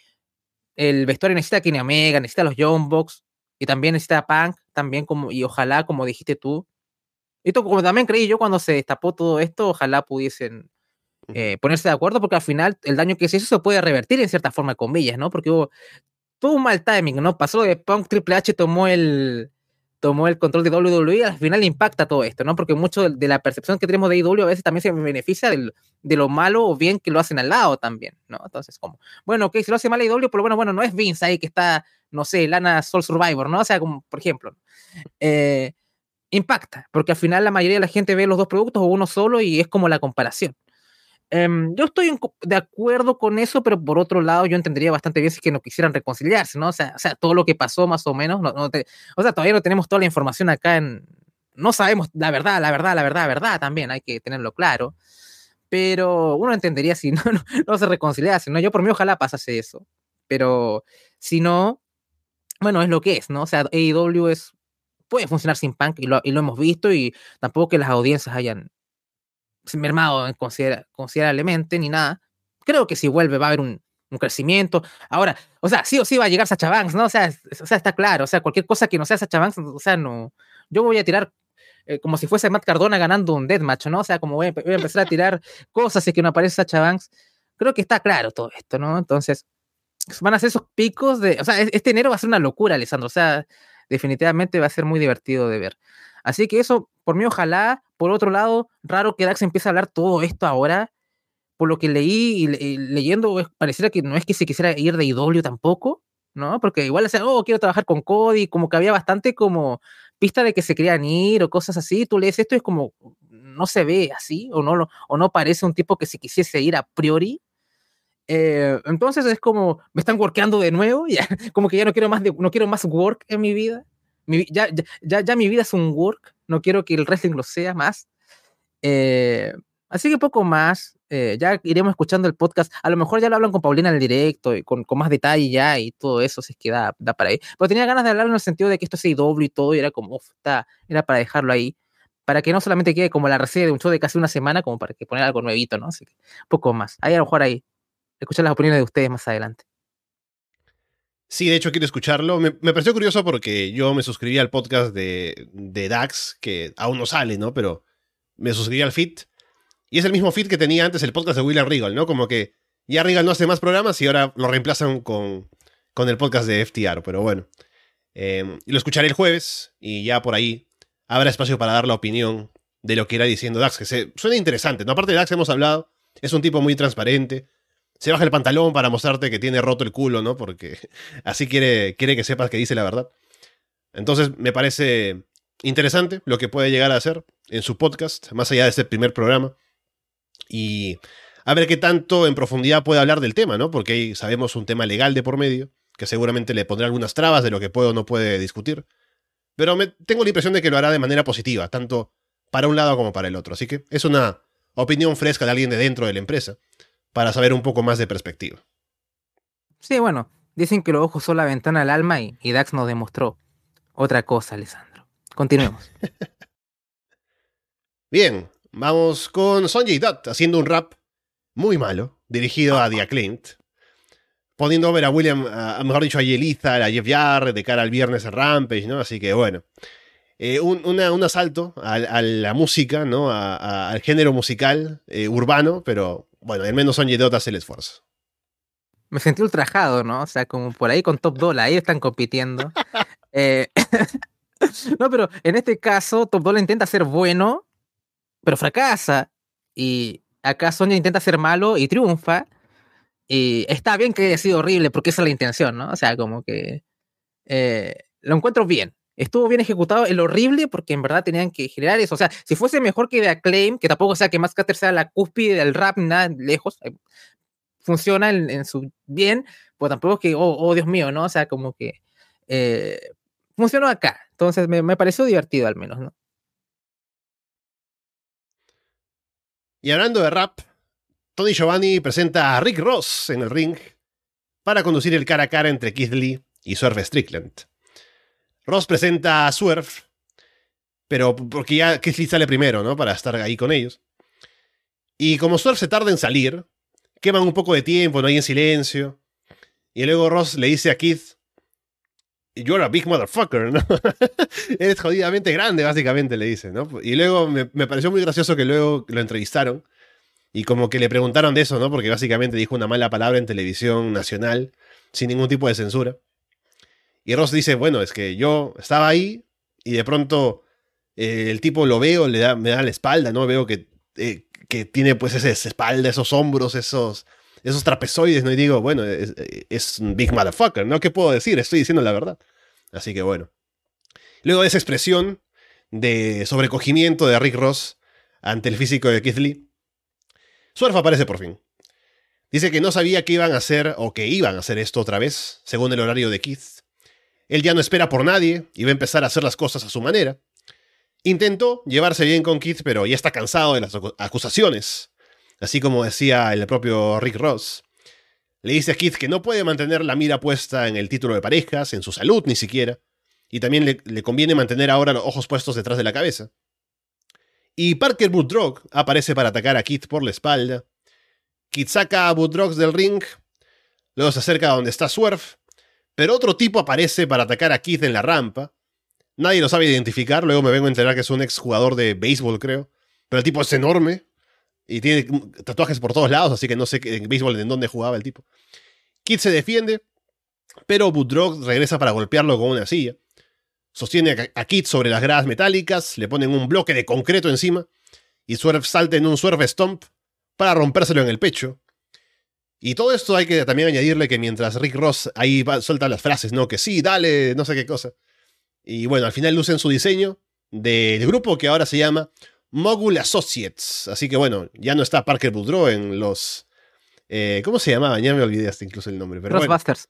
el vestuario necesita a Kenny Omega, necesita a los Young Bucks, y también necesita a Punk, también como, y ojalá, como dijiste tú, esto como también creí yo cuando se destapó todo esto, ojalá pudiesen eh, ponerse de acuerdo, porque al final el daño que se hizo se puede revertir en cierta forma con Villas, ¿no? Porque hubo todo un mal timing, ¿no? Pasó de Punk, Triple H tomó el, tomó el control de WWE, al final impacta todo esto, ¿no? Porque mucho de, la percepción que tenemos de WWE a veces también se beneficia de lo malo o bien que lo hacen al lado también, ¿no? Entonces, como, bueno, ok, si lo hace mal AEW, pero bueno, bueno, no es Vince ahí que está, no sé, Lana Soul Survivor, ¿no? O sea, como, por ejemplo, eh, impacta, porque al final la mayoría de la gente ve los dos productos o uno solo y es como la comparación. Em, yo estoy de acuerdo con eso, pero por otro lado yo entendería bastante bien si que no quisieran reconciliarse, ¿no? O sea, o sea todo lo que pasó más o menos, no, o sea, todavía no tenemos toda la información acá en... No sabemos la verdad, la verdad, la verdad, la verdad también, hay que tenerlo claro. Pero uno entendería si no, no, se reconciliase, ¿no? Yo por mí ojalá pasase eso. Pero si no, bueno, es lo que es, ¿no? O sea, AEW puede funcionar sin Punk y lo, y lo hemos visto y tampoco que las audiencias hayan mermado considerablemente ni nada. Creo que si vuelve va a haber un, crecimiento. Ahora, o sea, sí o sí va a llegar Sacha Banks, ¿no? O sea, o sea, está claro. O sea, cualquier cosa que no sea Sacha Banks, o sea, no. Yo voy a tirar eh, como si fuese Matt Cardona ganando un deathmatch, ¿no? O sea, como voy a, empezar a tirar cosas y que no aparece Sacha Banks. Creo que está claro todo esto, ¿no? Entonces, van a ser esos picos de. O sea, este enero va a ser una locura, Alessandro. O sea, definitivamente va a ser muy divertido de ver. Así que eso, por mí, ojalá. Por otro lado, raro que Dax empiece a hablar todo esto ahora. Por lo que leí y, leyendo, pareciera que no es que se quisiera ir de IW tampoco, ¿no? Porque igual decía, oh, quiero trabajar con Cody, como que había bastante como pista de que se querían ir o cosas así. Tú lees esto y es como, no se ve así, o no, o no parece un tipo que se quisiese ir a priori. Eh, entonces es como, me están workeando de nuevo, ya, como que ya no quiero más, de, no quiero más work en mi vida ya, ya, ya, mi vida es un work, no quiero que el wrestling lo sea más. Eh, así que poco más, eh, ya iremos escuchando el podcast. A lo mejor ya lo hablan con Paulina en el directo y con, con más detalle ya y todo eso, si es que da, da, para ahí. Pero tenía ganas de hablar en el sentido de que esto es doble y todo, y era como, uf, está, era para dejarlo ahí. Para que no solamente quede como la reseña de un show de casi una semana, como para que poner algo nuevito, ¿no? Así que poco más. Ahí a lo mejor ahí, escuchar las opiniones de ustedes más adelante. Sí, de hecho quiero escucharlo. Me, pareció curioso porque yo me suscribí al podcast de, de, Dax, que aún no sale, ¿no? Pero me suscribí al feed. Y es el mismo feed que tenía antes el podcast de William Regal, ¿no? Como que ya Regal no hace más programas y ahora lo reemplazan con, con el podcast de FTR, pero bueno. Em, lo escucharé el jueves y ya por ahí habrá espacio para dar la opinión de lo que era diciendo Dax, que se, suena interesante, ¿no? Aparte de Dax hemos hablado, es un tipo muy transparente, se baja el pantalón para mostrarte que tiene roto el culo, ¿no? Porque así quiere, quiere que sepas que dice la verdad. Entonces me parece interesante lo que puede llegar a hacer en su podcast, más allá de este primer programa. Y a ver qué tanto en profundidad puede hablar del tema, ¿no? Porque ahí sabemos un tema legal de por medio, que seguramente le pondrá algunas trabas de lo que puede o no puede discutir. Pero tengo la impresión de que lo hará de manera positiva, tanto para un lado como para el otro. Así que es una opinión fresca de alguien de dentro de la empresa para saber un poco más de perspectiva. Sí, bueno, dicen que los ojos son la ventana al alma y, Dax nos demostró otra cosa, Alessandro. Continuemos. Bien, vamos con Sonjay Dutt haciendo un rap muy malo, dirigido a The Clint, poniendo ver a William, a, mejor dicho, a Yeliza, a Jeff Jarrett de cara al viernes en Rampage, ¿no? Así que bueno. Eh, un, asalto a, la música, ¿no? al género musical eh, urbano, pero bueno, al menos son Yedotas el esfuerzo. Me sentí ultrajado, ¿no? O sea, como por ahí con Top Dollar, ahí están compitiendo. Eh, no, pero en este caso, Top Dollar intenta ser bueno, pero fracasa. Y acá Sonya intenta ser malo y triunfa. Y está bien que haya sido horrible, porque esa es la intención, ¿no? O sea, como que eh, lo encuentro bien estuvo bien ejecutado. El horrible, porque en verdad tenían que generar eso. O sea, si fuese mejor que The Acclaim, que tampoco sea que más sea la cúspide del rap, nada lejos, eh, funciona en, su bien, pues tampoco es que, oh, oh, Dios mío, ¿no? O sea, como que eh, funcionó acá. Entonces me, me, pareció divertido al menos, ¿no? Y hablando de rap, Tony Giovanni presenta a Rick Ross en el ring para conducir el cara a cara entre Keith Lee y Swerve Strickland. Ross presenta a Swerve, pero porque ya Keith sale primero, ¿no? Para estar ahí con ellos. Y como Swerve se tarda en salir, queman un poco de tiempo, no hay en silencio. Y luego Ross le dice a Keith, You're a big motherfucker, ¿no? Eres jodidamente grande, básicamente le dice, ¿no? Y luego me, me, pareció muy gracioso que luego lo entrevistaron y como que le preguntaron de eso, ¿no? Porque básicamente dijo una mala palabra en televisión nacional, sin ningún tipo de censura. Y Ross dice, bueno, es que yo estaba ahí y de pronto eh, el tipo lo veo, le da, me da la espalda, ¿no? Veo que, eh, que tiene pues esa espalda, esos hombros, esos, esos trapezoides, ¿no? Y digo, bueno, es, un big motherfucker, ¿no? ¿Qué puedo decir? Estoy diciendo la verdad. Así que bueno. Luego de esa expresión de sobrecogimiento de Rick Ross ante el físico de Keith Lee, Swerve aparece por fin. Dice que no sabía que iban a hacer o que iban a hacer esto otra vez, según el horario de Keith. Él ya no espera por nadie y va a empezar a hacer las cosas a su manera. Intentó llevarse bien con Keith, pero ya está cansado de las acusaciones. Así como decía el propio Rick Ross. Le dice a Keith que no puede mantener la mira puesta en el título de parejas, en su salud ni siquiera. Y también le, conviene mantener ahora los ojos puestos detrás de la cabeza. Y Parker Woodrock aparece para atacar a Keith por la espalda. Keith saca a Woodrock del ring, luego se acerca a donde está Swerve, pero otro tipo aparece para atacar a Keith en la rampa. Nadie lo sabe identificar, luego me vengo a enterar que es un ex jugador de béisbol, creo. Pero el tipo es enorme y tiene tatuajes por todos lados, así que no sé en béisbol en dónde jugaba el tipo. Keith se defiende, pero Woodrock regresa para golpearlo con una silla. Sostiene a Kit sobre las gradas metálicas, le ponen un bloque de concreto encima y Swerve salta en un Swerve Stomp para rompérselo en el pecho. Y todo esto hay que también añadirle que mientras Rick Ross ahí suelta las frases, ¿no? Que sí, dale, no sé qué cosa. Y bueno, al final lucen su diseño del grupo que ahora se llama Mogul Associates. Así que bueno, ya no está Parker Boudreau en los... Eh, ¿Cómo se llamaba? Ya me olvidé hasta incluso el nombre. Pero Trustbusters.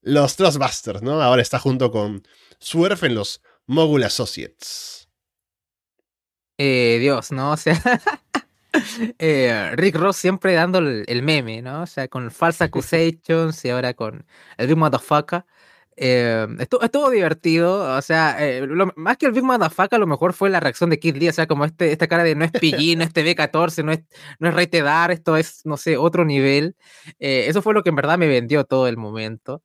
los Trustbusters, ¿no? Ahora está junto con Swerve en los Mogul Associates. Eh, Dios, ¿no? O sea, eh, Rick Ross siempre dando el, meme, ¿no? O sea, con False Accusations y ahora con el Big Motherfucker. Eh, estuvo, divertido, o sea, eh, más que el Big Motherfucker, lo mejor fue la reacción de Kid Lee, o sea, como este, esta cara de no es PG, no es TV14, no es, no es Dar, esto es, no sé, otro nivel. eso fue lo que en verdad me vendió todo el momento.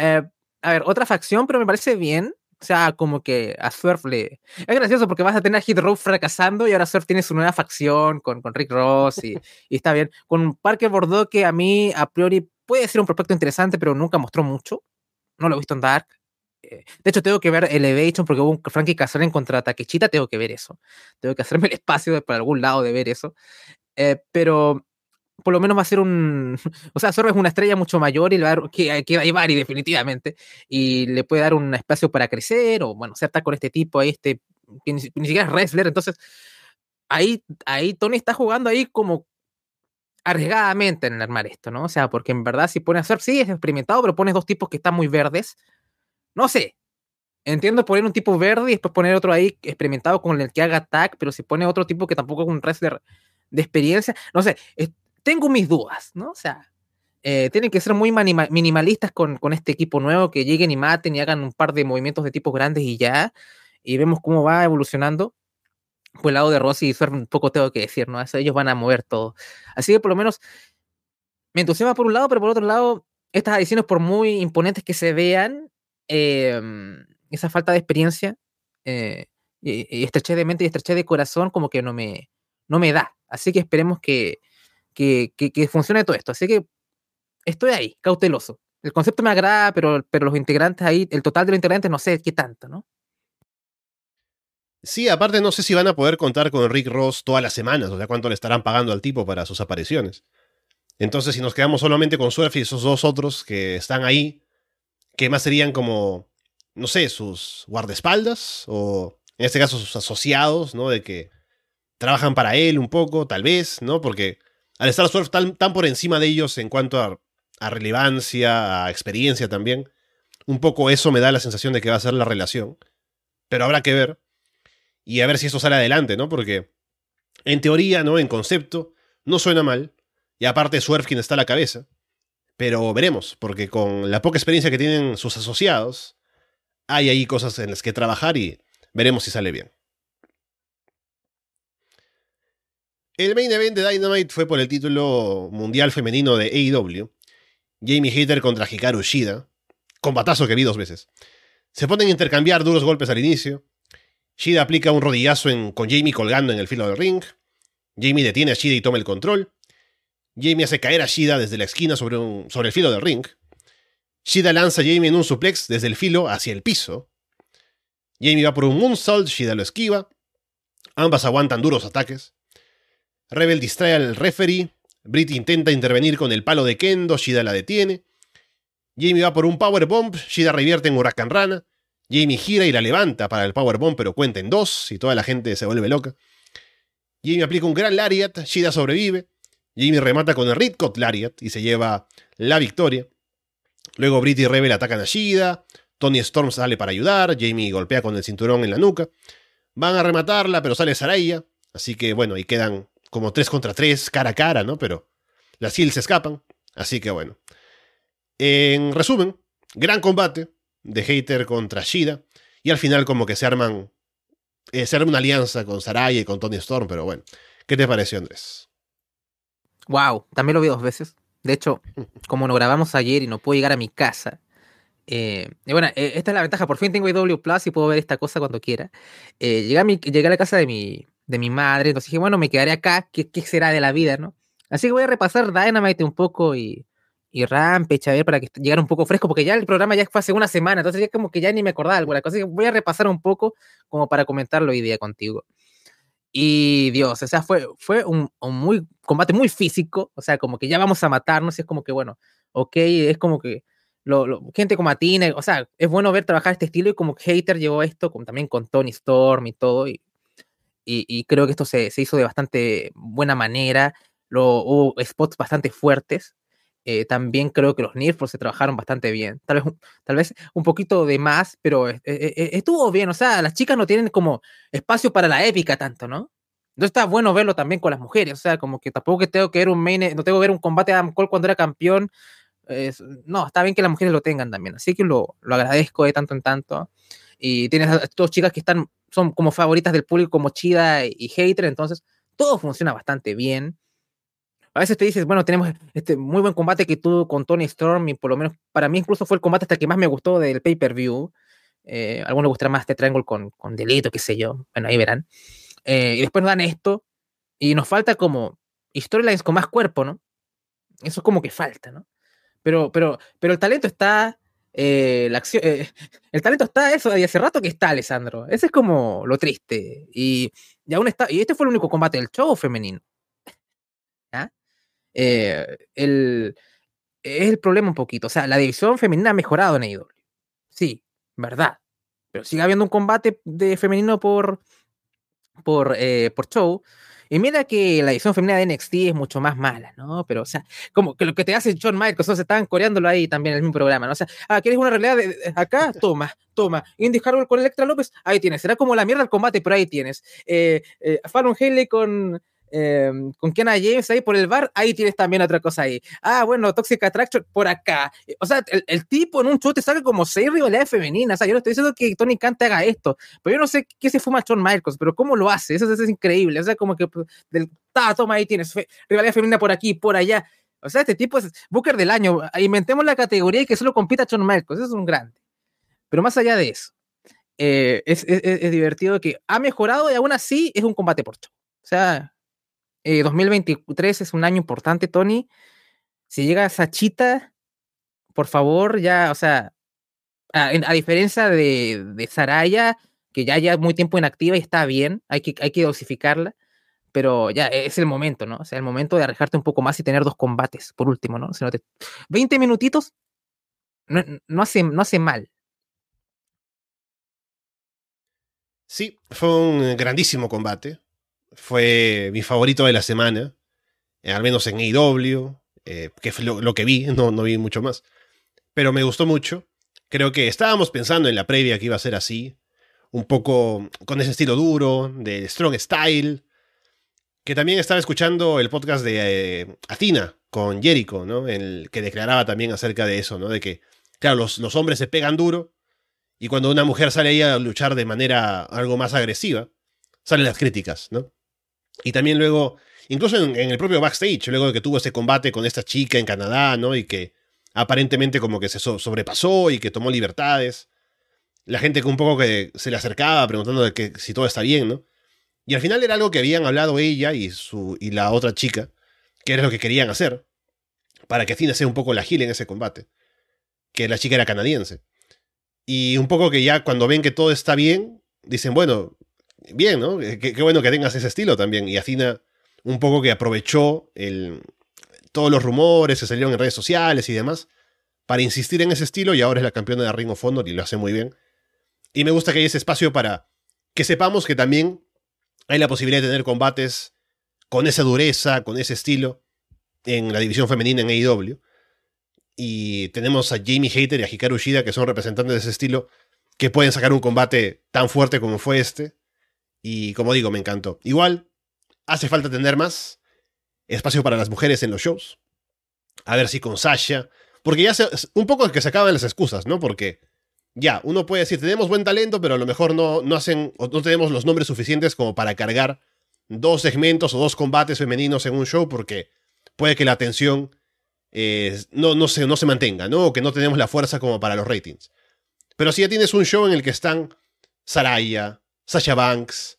Eh, a ver, otra facción, pero me parece bien. O sea, como que a Surf le. Es gracioso porque vas a tener a Hit Row fracasando y ahora Surf tiene su nueva facción con, con Rick Ross y, está bien. Con Parker Bordeaux, que a mí a priori puede ser un prospecto interesante, pero nunca mostró mucho. No lo he visto en Dark. Eh, de hecho, tengo que ver Elevation porque hubo un Frankie en contra Takechita. Tengo que ver eso. Tengo que hacerme el espacio por algún lado de ver eso. Eh, pero por lo menos va a ser un. O sea, Zorro es una estrella mucho mayor y va a que, que va a llevar, y definitivamente. Y le puede dar un espacio para crecer, o bueno, se está con este tipo ahí, este, que ni, siquiera es wrestler. Entonces, ahí, ahí Tony está jugando ahí como arriesgadamente en armar esto, ¿no? O sea, porque en verdad, si pone a Surf, sí, es experimentado, pero pones dos tipos que están muy verdes. No sé. Entiendo poner un tipo verde y después poner otro ahí experimentado con el que haga tag, pero si pone otro tipo que tampoco es un wrestler de experiencia, no sé, tengo mis dudas, ¿no? O sea, eh, tienen que ser muy minimalistas con, con, este equipo nuevo, que lleguen y maten y hagan un par de movimientos de tipos grandes y ya, y vemos cómo va evolucionando. Pues el lado de Rossi y Swerve poco tengo que decir, ¿no? Ellos van a mover todo. Así que por lo menos me entusiasma por un lado, pero por otro lado, estas adiciones, por muy imponentes que se vean, em, esa falta de experiencia eh, y, y, estrechez de mente y estrechez de corazón, como que no me, no me da. Así que esperemos que, que, que, funcione todo esto. Así que estoy ahí, cauteloso. El concepto me agrada, pero, pero los integrantes ahí, el total de los integrantes no sé qué tanto, ¿no? Sí, aparte no sé si van a poder contar con Rick Ross todas las semanas, o sea, cuánto le estarán pagando al tipo para sus apariciones. Entonces, si nos quedamos solamente con Surf y esos dos otros que están ahí, que más serían como, no sé, sus guardaespaldas, o en este caso sus asociados, ¿no? De que trabajan para él un poco, tal vez, ¿no? Porque al estar Surf tan, por encima de ellos en cuanto a, relevancia, a experiencia también, un poco eso me da la sensación de que va a ser la relación. Pero habrá que ver. Y a ver si esto sale adelante, ¿no? Porque en teoría, ¿no? En concepto, no suena mal. Y aparte, Swerve quien está a la cabeza. Pero veremos, porque con la poca experiencia que tienen sus asociados, hay ahí cosas en las que trabajar y veremos si sale bien. El main event de Dynamite fue por el título mundial femenino de AEW. Jamie Hater contra Hikaru Shida. Combatazo que vi dos veces. Se ponen a intercambiar duros golpes al inicio. Shida aplica un rodillazo con Jamie colgando en el filo del ring. Jamie detiene a Shida y toma el control. Jamie hace caer a Shida desde la esquina sobre, sobre el filo del ring. Shida lanza a Jamie en un suplex desde el filo hacia el piso. Jamie va por un moonsault, Shida lo esquiva. Ambas aguantan duros ataques. Rebel distrae al referee. Brit intenta intervenir con el palo de Kendo, Shida la detiene. Jamie va por un powerbomb, Shida revierte en Huracán Rana. Jamie gira y la levanta para el powerbomb, pero cuenta en dos y toda la gente se vuelve loca. Jamie aplica un gran lariat, Shida sobrevive. Jamie remata con el Ridcot Lariat y se lleva la victoria. Luego Brit y Rebel atacan a Shida. Tony Storm sale para ayudar. Jamie golpea con el cinturón en la nuca. Van a rematarla, pero sale Saraya. Así que bueno, y quedan como 3 contra 3, cara a cara, ¿no? Pero las Hills se escapan. Así que bueno. En resumen, gran combate de Hater contra Shida. Y al final como que se arman... Eh, se arma una alianza con Saraya y con Tony Storm, pero bueno. ¿Qué te pareció, Andrés? Wow, también lo vi dos veces. De hecho, como nos grabamos ayer y no puedo llegar a mi casa, eh, y bueno, eh, esta es la ventaja, por fin tengo IW Plus y puedo ver esta cosa cuando quiera. Eh, llegué, a mi, llegué a la casa de mi, de mi madre, entonces dije, bueno, me quedaré acá, ¿qué, ¿qué, será de la vida, no? Así que voy a repasar Dynamite un poco y, y Rampage, a ver, para que llegara un poco fresco, porque ya el programa ya fue hace una semana, entonces ya como que ya ni me acordaba alguna cosa, así que voy a repasar un poco como para comentarlo hoy día contigo. Y Dios, o sea, fue, fue un, un, muy, combate muy físico, o sea, como que ya vamos a matarnos, y es como que, bueno, ok, es como que lo, lo, gente como Atina, o sea, es bueno ver trabajar este estilo y como Hater llevó esto como también con Tony Storm y todo, y, y, y creo que esto se, se, hizo de bastante buena manera, lo, hubo spots bastante fuertes, eh, también creo que los Nerfs se trabajaron bastante bien. Tal vez, tal vez un poquito de más, pero eh, estuvo bien. O sea, las chicas no tienen como espacio para la épica tanto, ¿no? Entonces está bueno verlo también con las mujeres. O sea, como que tampoco que tengo que ver un main, no tengo que ver un combate de Adam Cole cuando era campeón. No, está bien que las mujeres lo tengan también. Así que lo, lo agradezco de tanto en tanto. Y tienes a dos chicas que están, son como favoritas del público, como Chida y Hater. Entonces, todo funciona bastante bien a veces te dices, bueno, tenemos este muy buen combate que tuvo con Tony Storm y por lo menos para mí incluso fue el combate hasta que más me gustó del pay-per-view. Eh, a algunos les gustará más este triángulo con, con delito, qué sé yo. Bueno, ahí verán. Eh, y después nos dan esto y nos falta como storylines con más cuerpo, ¿no? Eso es como que falta, ¿no? Pero, pero, pero el talento está, eh, eh, el talento está eso, y hace rato que está Alessandro. Ese es como lo triste. Y, y aún está, y este fue el único combate del show femenino. ¿Ah? El, es el problema un poquito. O sea, la división femenina ha mejorado en AEW. Sí, verdad. Pero sigue habiendo un combate de femenino por, por, por show. Y mira que la edición femenina de NXT es mucho más mala, ¿no? Pero, o sea, como que lo que te hace John Michaels, o sea, estaban coreándolo ahí también en el mismo programa, ¿no? O sea, ah, ¿quieres una realidad de, acá? Toma, toma. Indy Harwell con Electra López, ahí tienes. Será como la mierda el combate, pero ahí tienes. Eh, eh, Fallon Haley con, eh, con Kiana James ahí por el bar, ahí tienes también otra cosa ahí. Ah, bueno, Toxic Attraction por acá. O sea, el, el tipo en un show te saca como seis rivalidades femeninas. O sea, yo no estoy diciendo que Tony Khan te haga esto, pero yo no sé qué se fuma Shawn Michaels, pero cómo lo hace, eso, es increíble. O sea, como que pues, del, ta, toma, ahí tienes fe, rivalidad femenina por aquí, por allá. O sea, este tipo es Booker del año. Inventemos la categoría y que solo compita Shawn Michaels. Eso es un grande. Pero más allá de eso, eh, es, divertido que ha mejorado y aún así es un combate por show. O sea, eh, 2023 es un año importante, Tony. Si llega Sachita, por favor, ya, o sea, a, diferencia de, de, Saraya, que ya ya muy tiempo inactiva y está bien, hay que, hay que dosificarla, pero ya es el momento, ¿no? O sea, el momento de arriesgarte un poco más y tener dos combates, por último, ¿no? Si no te... 20 minutitos no, no, hace, no hace mal. Sí, fue un grandísimo combate fue mi favorito de la semana, eh, al menos en AEW, eh, que fue lo, que vi, no, no vi mucho más. Pero me gustó mucho. Creo que estábamos pensando en la previa que iba a ser así, un poco con ese estilo duro, de strong style, que también estaba escuchando el podcast de eh, Athena con Jericho, ¿no? El que declaraba también acerca de eso, ¿no? De que, claro, los, los hombres se pegan duro y cuando una mujer sale ahí a luchar de manera algo más agresiva, salen las críticas, ¿no? Y también luego, incluso en, el propio backstage, luego de que tuvo ese combate con esta chica en Canadá, ¿no? Y que aparentemente como que se so sobrepasó y que tomó libertades. La gente que un poco que se le acercaba preguntando de que si todo está bien, ¿no? Y al final era algo que habían hablado ella y, su, y la otra chica, que era lo que querían hacer, para que Athena sea un poco la gil en ese combate. Que la chica era canadiense. Y un poco que ya cuando ven que todo está bien, dicen, bueno, bien, ¿no? Qué, bueno que tengas ese estilo también. Y Athena un poco que aprovechó el, todos los rumores que salieron en redes sociales y demás para insistir en ese estilo y ahora es la campeona de Ring of Honor y lo hace muy bien. Y me gusta que haya ese espacio para que sepamos que también hay la posibilidad de tener combates con esa dureza, con ese estilo en la división femenina en AEW. Y tenemos a Jamie Hater y a Hikaru Shida, que son representantes de ese estilo, que pueden sacar un combate tan fuerte como fue este. Y como digo, me encantó. Igual, hace falta tener más espacio para las mujeres en los shows. A ver si con Sasha. Porque ya un poco que se acaban las excusas, ¿no? Porque ya, uno puede decir, tenemos buen talento, pero a lo mejor no, no hacen, no tenemos los nombres suficientes como para cargar dos segmentos o dos combates femeninos en un show, porque puede que la atención eh, no, no, se, no se mantenga, ¿no? O que no tenemos la fuerza como para los ratings. Pero si ya tienes un show en el que están Saraya, Sasha Banks,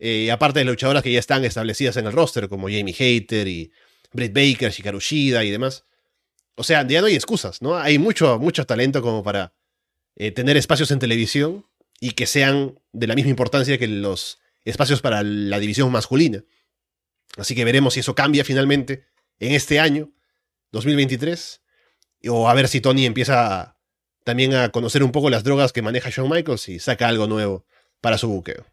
eh, aparte de las luchadoras que ya están establecidas en el roster, como Jamie Hater y Britt Baker, Shikaru Shida y demás. O sea, ya no hay excusas, ¿no? Hay mucho, mucho talento como para eh, tener espacios en televisión y que sean de la misma importancia que los espacios para la división masculina. Así que veremos si eso cambia finalmente en este año, 2023, o a ver si Tony empieza también a conocer un poco las drogas que maneja Shawn Michaels y saca algo nuevo para su buqueo.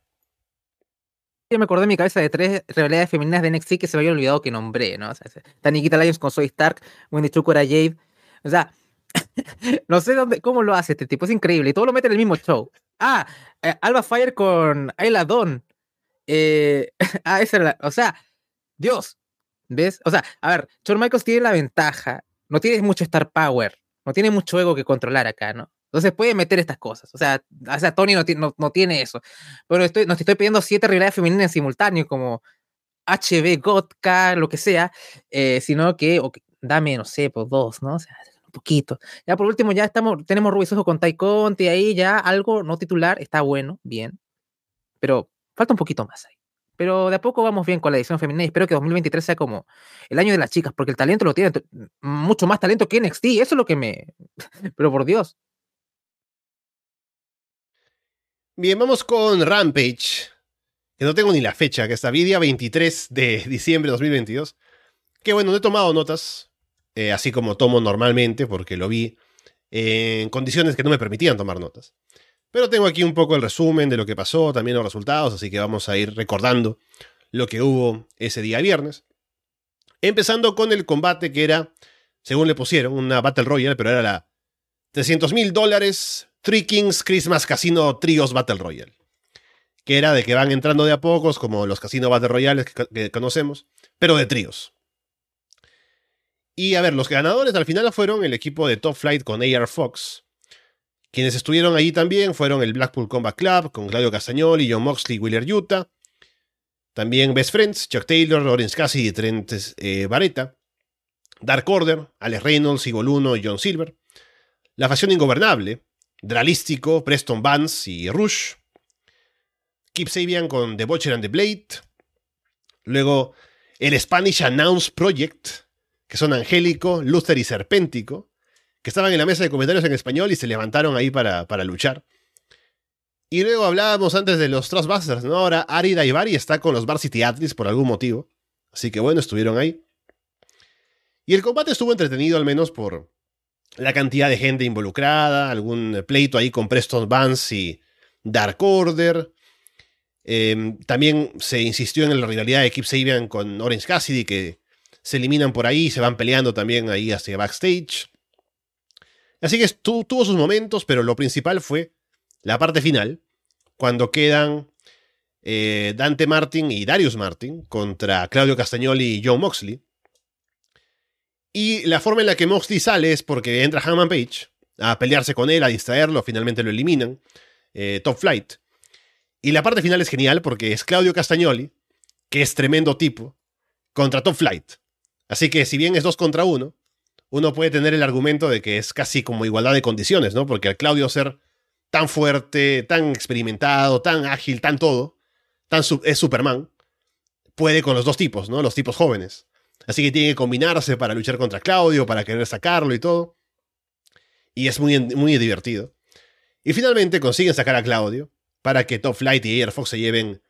Yo me acordé en mi cabeza de tres realidades femeninas de NXT que se me había olvidado que nombré, ¿no? O sea, está Nikita con Zoe Stark, Wendy Chuko era Jade. O sea, no sé dónde, cómo lo hace este tipo, es increíble. Y todo lo mete en el mismo show. Ah, eh, Alba Fire con Ayla Dawn. Eh, ah, esa era o sea, Dios, ¿ves? O sea, a ver, Shawn Michaels tiene la ventaja, no tiene mucho star power, no tiene mucho ego que controlar acá, ¿no? Entonces puede meter estas cosas. O sea, o sea Tony no, no, tiene eso. Pero estoy, no te estoy pidiendo siete realidades femeninas en simultáneo, como HB, Gotka, lo que sea, eh, sino que, dame, no sé, pues dos, ¿no? O sea, un poquito. Ya por último, ya estamos, tenemos Rubisoso con Tai Conti ahí, ya algo no titular, está bueno, bien. Pero falta un poquito más ahí. Pero de a poco vamos bien con la edición femenina y espero que 2023 sea como el año de las chicas, porque el talento lo tiene mucho más talento que NXT. Eso es lo que me. Pero por Dios. Bien, vamos con Rampage. Que no tengo ni la fecha, que está día 23 de diciembre de 2022. Que bueno, no he tomado notas, eh, así como tomo normalmente, porque lo vi en condiciones que no me permitían tomar notas. Pero tengo aquí un poco el resumen de lo que pasó, también los resultados, así que vamos a ir recordando lo que hubo ese día viernes. Empezando con el combate que era, según le pusieron, una Battle Royale, pero era la 300 mil dólares Three Kings Christmas Casino Trios Battle Royale. Que era de que van entrando de a pocos, como los casinos Battle Royales que, conocemos, pero de tríos. Y a ver, los ganadores al final fueron el equipo de Top Flight con AR Fox. Quienes estuvieron allí también fueron el Blackpool Combat Club con Claudio Castagnoli, John Moxley Willer Utah. También Best Friends, Chuck Taylor, Lawrence Cassidy y Trent eh. Dark Order, Alex Reynolds, Igor Luno y John Silver. La Facción Ingobernable, Dralístico, Preston Vance y Rush. Keep Sabian con The Butcher and the Blade. Luego el Spanish Announce Project, que son Angélico, Luther y Serpéntico, que estaban en la mesa de comentarios en español y se levantaron ahí para, para luchar. Y luego hablábamos antes de los Trustbusters, ¿no? Ahora Ari Daivari está con los Varsity Athletes por algún motivo. Así que bueno, estuvieron ahí. Y el combate estuvo entretenido al menos por, la cantidad de gente involucrada, algún pleito ahí con Preston Vance y Dark Order. Em, también se insistió en la rivalidad de Keep Sabian con Orange Cassidy, que se eliminan por ahí se van peleando también ahí hacia backstage. Así que tuvo sus momentos, pero lo principal fue la parte final, cuando quedan eh, Dante Martin y Darius Martin contra Claudio Castagnoli y Joe Moxley. Y la forma en la que Moxley sale es porque entra Hangman Page a pelearse con él, a distraerlo, finalmente lo eliminan. Eh, top Flight. Y la parte final es genial porque es Claudio Castagnoli, que es tremendo tipo, contra Top Flight. Así que si bien es dos contra uno, uno puede tener el argumento de que es casi como igualdad de condiciones, ¿no? Porque al Claudio ser tan fuerte, tan experimentado, tan ágil, tan todo, tan es Superman, puede con los dos tipos, ¿no? Los tipos jóvenes. Así que tiene que combinarse para luchar contra Claudio, para querer sacarlo y todo. Y es muy, muy divertido. Y finalmente consiguen sacar a Claudio para que Top Flight y Air Fox se lleven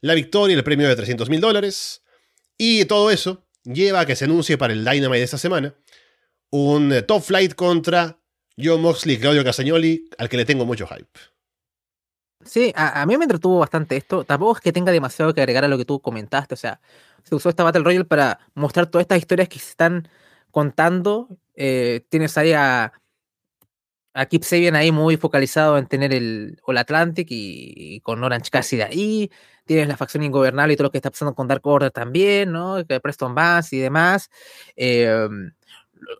la victoria y el premio de 300 mil dólares. Y todo eso lleva a que se anuncie para el Dynamite de esta semana un eh, Top Flight contra John Moxley y Claudio Castagnoli, al que le tengo mucho hype. Sí, a, mí me entretuvo bastante esto. Tampoco es que tenga demasiado que agregar a lo que tú comentaste. O sea, se usó esta Battle Royale para mostrar todas estas historias que se están contando. Eh, tienes ahí a, a Kip Sabian ahí muy focalizado en tener el All Atlantic y, con Orange casi de ahí. Tienes la facción ingobernable y todo lo que está pasando con Dark Order también, ¿no? Preston Bass y demás. Eh,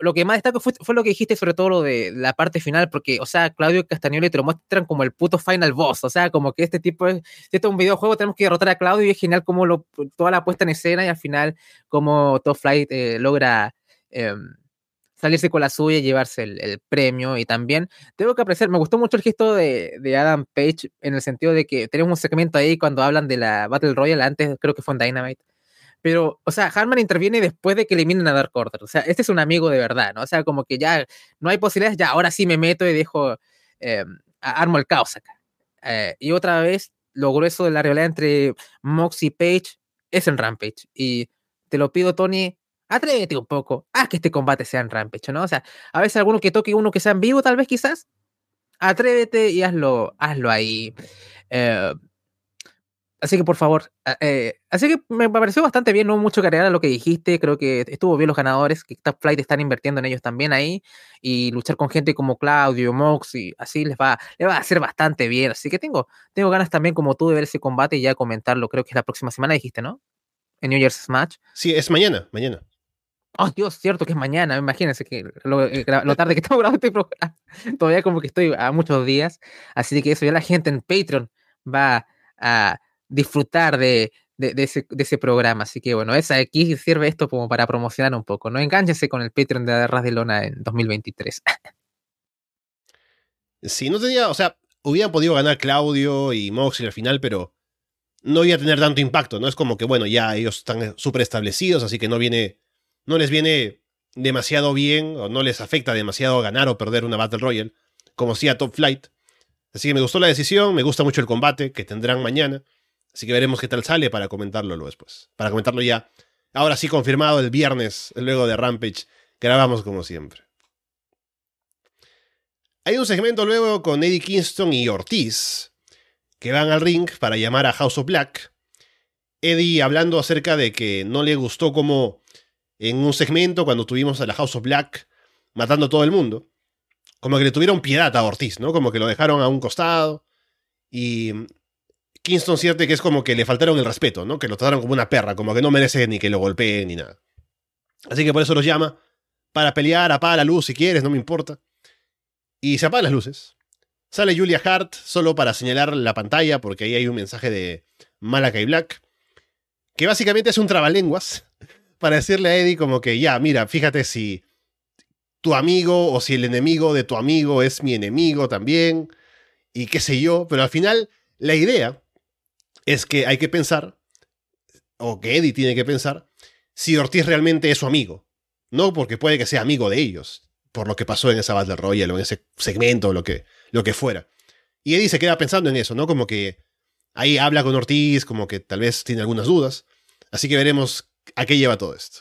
lo que más destaco fue, lo que dijiste sobre todo lo de la parte final, porque, o sea, Claudio Castagnoli te lo muestran como el puto final boss, o sea, como que este tipo es, si esto es un videojuego, tenemos que derrotar a Claudio y es genial como lo, toda la puesta en escena y al final como Top Flight eh, logra em, salirse con la suya y llevarse el, premio. Y también tengo que apreciar, me gustó mucho el gesto de, de, Adam Page en el sentido de que tenemos un segmento ahí cuando hablan de la Battle Royale, antes creo que fue en Dynamite, pero, o sea, Harman interviene después de que eliminen a Dark Order. O sea, este es un amigo de verdad, ¿no? O sea, como que ya no hay posibilidades, ya ahora sí me meto y dejo, eh, armo el caos acá. Eh, y otra vez, lo grueso de la realidad entre Mox y Page es en Rampage. Y te lo pido, Tony, atrévete un poco, haz que este combate sea en Rampage, ¿no? O sea, a veces alguno que toque uno que sea en vivo, tal vez quizás, atrévete y hazlo, hazlo ahí. Eh, Así que por favor, eh, así que me pareció bastante bien, no mucho que a lo que dijiste, creo que estuvo bien los ganadores, que Top Flight están invirtiendo en ellos también ahí, y luchar con gente como Claudio, Mox, y así les va, les va a hacer bastante bien, así que tengo, tengo ganas también como tú de ver ese combate y ya comentarlo, creo que es la próxima semana, dijiste, ¿no? En New Year's Match. Sí, es mañana, mañana. Oh, Dios, cierto que es mañana, imagínense que lo, eh, lo tarde que estamos grabando este programa, todavía como que estoy a muchos días, así que eso ya la gente en Patreon va a disfrutar de, ese, programa. Así que bueno, esa aquí sirve esto como para promocionar un poco. No enganchense con el Patreon de Ras de Lona en 2023. Sí, no tenía, o sea, hubieran podido ganar Claudio y Moxley al final, pero no iba a tener tanto impacto, ¿no? Es como que, bueno, ya ellos están súper establecidos, así que no viene, no les viene demasiado bien o no les afecta demasiado ganar o perder una Battle Royale, como si a Top Flight. Así que me gustó la decisión, me gusta mucho el combate que tendrán mañana. Así que veremos qué tal sale para comentarlo luego después. Para comentarlo ya. Ahora sí confirmado el viernes, luego de Rampage. Grabamos como siempre. Hay un segmento luego con Eddie Kingston y Ortiz, que van al ring para llamar a House of Black. Eddie hablando acerca de que no le gustó como en un segmento cuando tuvimos a la House of Black matando a todo el mundo, como que le tuvieron piedad a Ortiz, ¿no? Como que lo dejaron a un costado y Kingston siente que es como que le faltaron el respeto, ¿no? Que lo trataron como una perra, como que no merece ni que lo golpeen ni nada. Así que por eso los llama para pelear, apaga la luz si quieres, no me importa. Y se apagan las luces. Sale Julia Hart solo para señalar la pantalla porque ahí hay un mensaje de Malakai Black, que básicamente es un trabalenguas para decirle a Eddie como que ya, mira, fíjate si tu amigo o si el enemigo de tu amigo es mi enemigo también y qué sé yo, pero al final la idea es que hay que pensar, o que Eddie tiene que pensar, si Ortiz realmente es su amigo. No porque puede que sea amigo de ellos, por lo que pasó en esa Battle Royale o en ese segmento o lo que, lo que fuera. Y Eddie se queda pensando en eso, ¿no? Como que ahí habla con Ortiz, como que tal vez tiene algunas dudas. Así que veremos a qué lleva todo esto.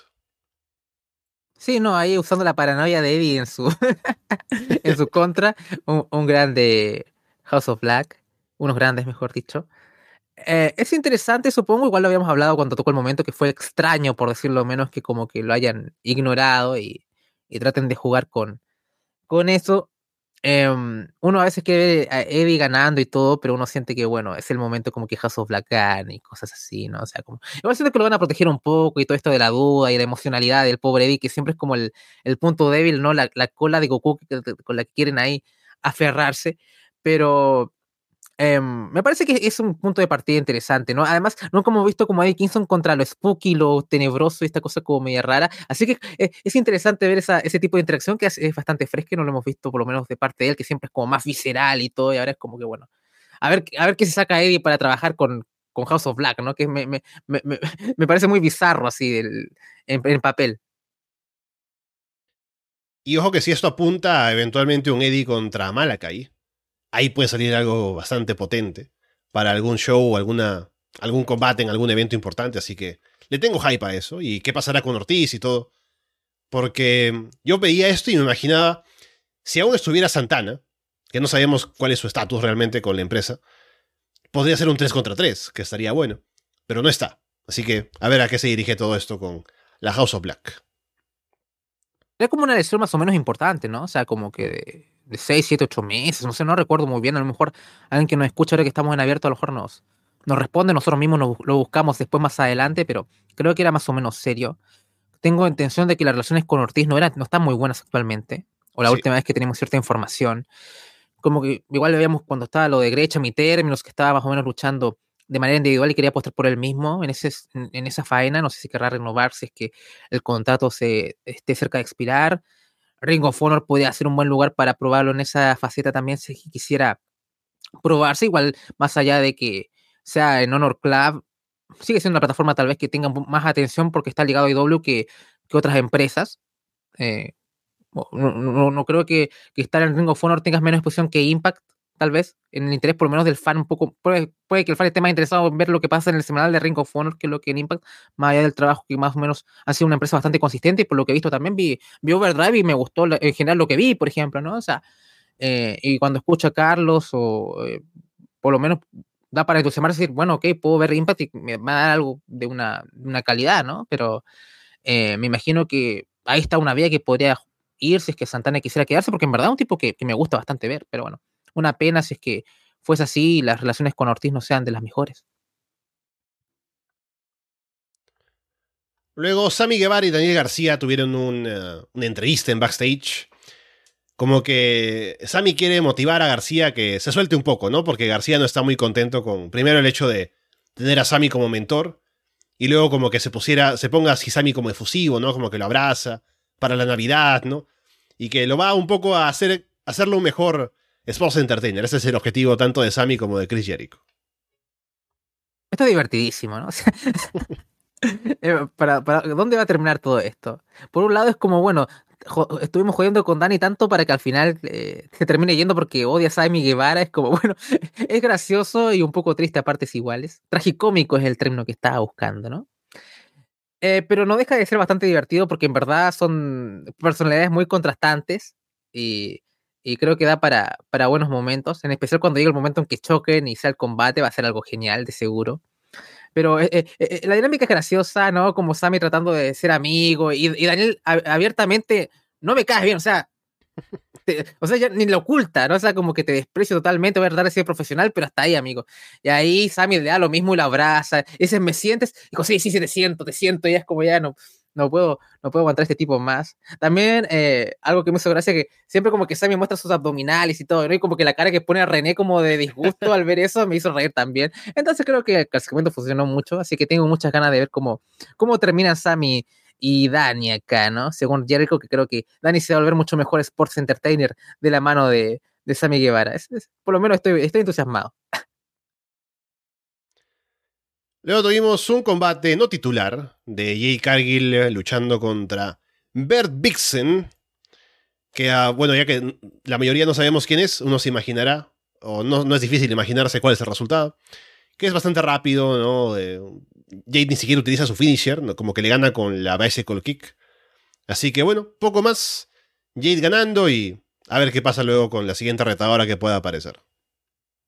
Sí, no, ahí usando la paranoia de Eddie en su, en su contra, un, un grande House of Black, unos grandes, mejor dicho. Eh, es interesante, supongo, igual lo habíamos hablado cuando tocó el momento, que fue extraño, por decirlo menos, que como que lo hayan ignorado y, traten de jugar con, con eso. Em, uno a veces quiere a Eddie ganando y todo, pero uno siente que, bueno, es el momento como que House of Black y cosas así, ¿no? O sea, como. Igual siento que lo van a proteger un poco y todo esto de la duda y la emocionalidad del pobre Eddie, que siempre es como el, el punto débil, ¿no? La, la cola de Goku con la que quieren ahí aferrarse. Pero Em, me parece que es un punto de partida interesante, ¿no? Además, no como visto como Eddie Kingston contra lo spooky, lo tenebroso, esta cosa como media rara. Así que eh, es interesante ver esa, ese tipo de interacción que es, bastante fresca, no lo hemos visto por lo menos de parte de él, que siempre es como más visceral y todo, y ahora es como que, bueno, a ver, a ver qué se saca Eddie para trabajar con, House of Black, ¿no? Que me, me, me, me parece muy bizarro así en, en papel. Y ojo que si esto apunta a eventualmente un Eddie contra Malakai, ahí puede salir algo bastante potente para algún show o alguna, algún combate en algún evento importante. Así que le tengo hype a eso. ¿Y qué pasará con Ortiz y todo? Porque yo veía esto y me imaginaba, si aún estuviera Santana, que no sabemos cuál es su estatus realmente con la empresa, podría ser un 3 contra 3, que estaría bueno. Pero no está. Así que a ver a qué se dirige todo esto con la House of Black. Era como una lesión más o menos importante, ¿no? O sea, como que de, 6, 7, 8 meses, no sé, no recuerdo muy bien. A lo mejor alguien que nos escucha ahora que estamos en abierto, a lo mejor nos, nos responde, nosotros mismos lo buscamos después más adelante, pero creo que era más o menos serio. Tengo intención de que las relaciones con Ortiz no, eran, no están muy buenas actualmente, o la última vez que tenemos cierta información. Como que igual veíamos cuando estaba lo de Grecha, mi términos, que estaba más o menos luchando de manera individual y quería apostar por él mismo en, ese, en, esa faena. No sé si querrá renovar, si es que el contrato se esté cerca de expirar. Ring of Honor podría ser un buen lugar para probarlo en esa faceta también si quisiera probarse, igual más allá de que sea en Honor Club, sigue siendo una plataforma tal vez que tenga más atención porque está ligado a IW que, otras empresas. Eh, no, no, creo que, que, estar en Ring of Honor tengas menos exposición que Impact, tal vez, en el interés por lo menos del fan un poco, puede, que el fan esté más interesado en ver lo que pasa en el semanal de Ring of Honor que lo que en Impact, más allá del trabajo que más o menos ha sido una empresa bastante consistente y por lo que he visto también vi, vi Overdrive y me gustó en general lo que vi, por ejemplo, ¿no? O sea, eh, y cuando escucho a Carlos o eh, por lo menos da para entusiasmarse y decir, bueno, ok, puedo ver Impact y me va a dar algo de una, una calidad, ¿no? Pero eh, me imagino que ahí está una vía que podría ir si es que Santana quisiera quedarse, porque en verdad es un tipo que, que me gusta bastante ver, pero bueno. Una pena si es que fuese así y las relaciones con Ortiz no sean de las mejores. Luego, Sammy Guevara y Daniel García tuvieron una entrevista en backstage. Como que Sammy quiere motivar a García que se suelte un poco, ¿no? Porque García no está muy contento con, primero, el hecho de tener a Sammy como mentor. Y luego como que se pusiera, se ponga así Sammy como efusivo, ¿no? Como que lo abraza para la Navidad, ¿no? Y que lo va un poco a hacer, hacerlo mejor Sports Entertainer. Ese es el objetivo tanto de Sammy como de Chris Jericho. Esto es divertidísimo, ¿no? Eh, para, ¿Dónde va a terminar todo esto? Por un lado es como, bueno, estuvimos jodiendo con Dani tanto para que al final eh, se termine yendo porque odia a Sammy Guevara. Es como, bueno, es gracioso y un poco triste a partes iguales. Tragicómico es el término que estaba buscando, ¿no? Eh, pero no deja de ser bastante divertido porque en verdad son personalidades muy contrastantes y y creo que da para, para buenos momentos, en especial cuando llegue el momento en que choquen y sea el combate, va a ser algo genial, de seguro. Pero eh, eh, eh, la dinámica es graciosa, ¿no? Como Sammy tratando de ser amigo y, Daniel abiertamente no me caes bien, o sea, o sea, ya ni lo oculta, ¿no? O sea, como que te desprecio totalmente, voy a tratar de ser profesional, pero hasta ahí, amigo. Y ahí Sammy le da lo mismo y lo abraza. Y dice, ¿me sientes? Y digo, sí, sí, sí, te siento, te siento. Y es como ya no, no puedo, no puedo aguantar este tipo más. También eh, algo que me hizo gracia que siempre como que Sammy muestra sus abdominales y todo, ¿no? Y como que la cara que pone a René como de disgusto al ver eso me hizo reír también. Entonces creo que el segmento funcionó mucho, así que tengo muchas ganas de ver cómo, cómo terminan Sammy y Dani acá, ¿no? Según Jericho, que creo que Dani se va a volver mucho mejor Sports Entertainer de la mano de, de Sammy Guevara. por lo menos estoy, estoy entusiasmado. Luego tuvimos un combate no titular de Jay Cargill eh, luchando contra Bert Vixen. Que, ah, bueno, ya que la mayoría no sabemos quién es, uno se imaginará, o no, no es difícil imaginarse cuál es el resultado. Que es bastante rápido, ¿no? Jade ni siquiera utiliza su finisher, como que le gana con la bicycle kick. Así que bueno, poco más. Jade ganando y a ver qué pasa luego con la siguiente retadora que pueda aparecer.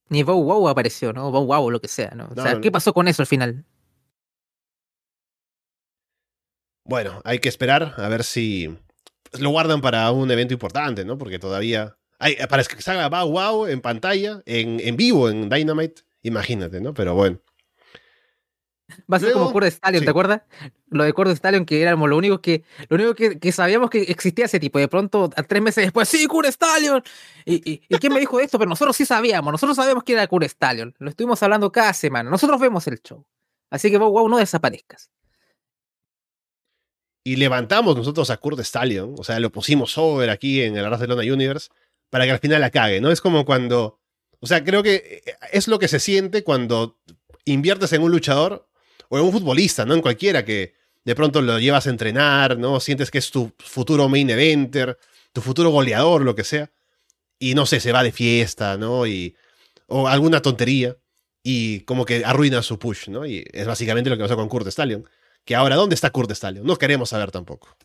Ni Bow Wow apareció, ¿no? Bow Wow o lo que sea, ¿no? O sea, ¿qué pasó con eso al final? Bueno, hay que esperar a ver si lo guardan para un evento importante, ¿no? Porque todavía. Hay, para que salga Bow Wow en pantalla, en, en vivo, en Dynamite, imagínate, ¿no? Pero bueno. Va a ser como Cord Stallion, ¿te acuerdas? Lo de Cord Stallion, que éramos lo único que, lo único que, sabíamos que existía ese tipo. De pronto, tres meses después, sí, Cord Stallion. ¿Y, y, quién me dijo esto? Pero nosotros sí sabíamos, nosotros sabíamos que era Cord Stallion. Lo estuvimos hablando cada semana. Nosotros vemos el show. Así que, wow, no desaparezcas. Y levantamos nosotros a Kurt Stallion, o sea, lo pusimos over aquí en el Barcelona Universe para que al final la cague, ¿no? Es como cuando. O sea, creo que es lo que se siente cuando inviertes en un luchador o en un futbolista, ¿no? En cualquiera que de pronto lo llevas a entrenar, ¿no? Sientes que es tu futuro main eventer, tu futuro goleador, lo que sea. y no sé, se va de fiesta, ¿no? Y, o alguna tontería y como que arruina su push, ¿no? Y es básicamente lo que pasó con Kurt Stallion. Que ahora, ¿dónde está Kurt Stallion? No queremos saber tampoco.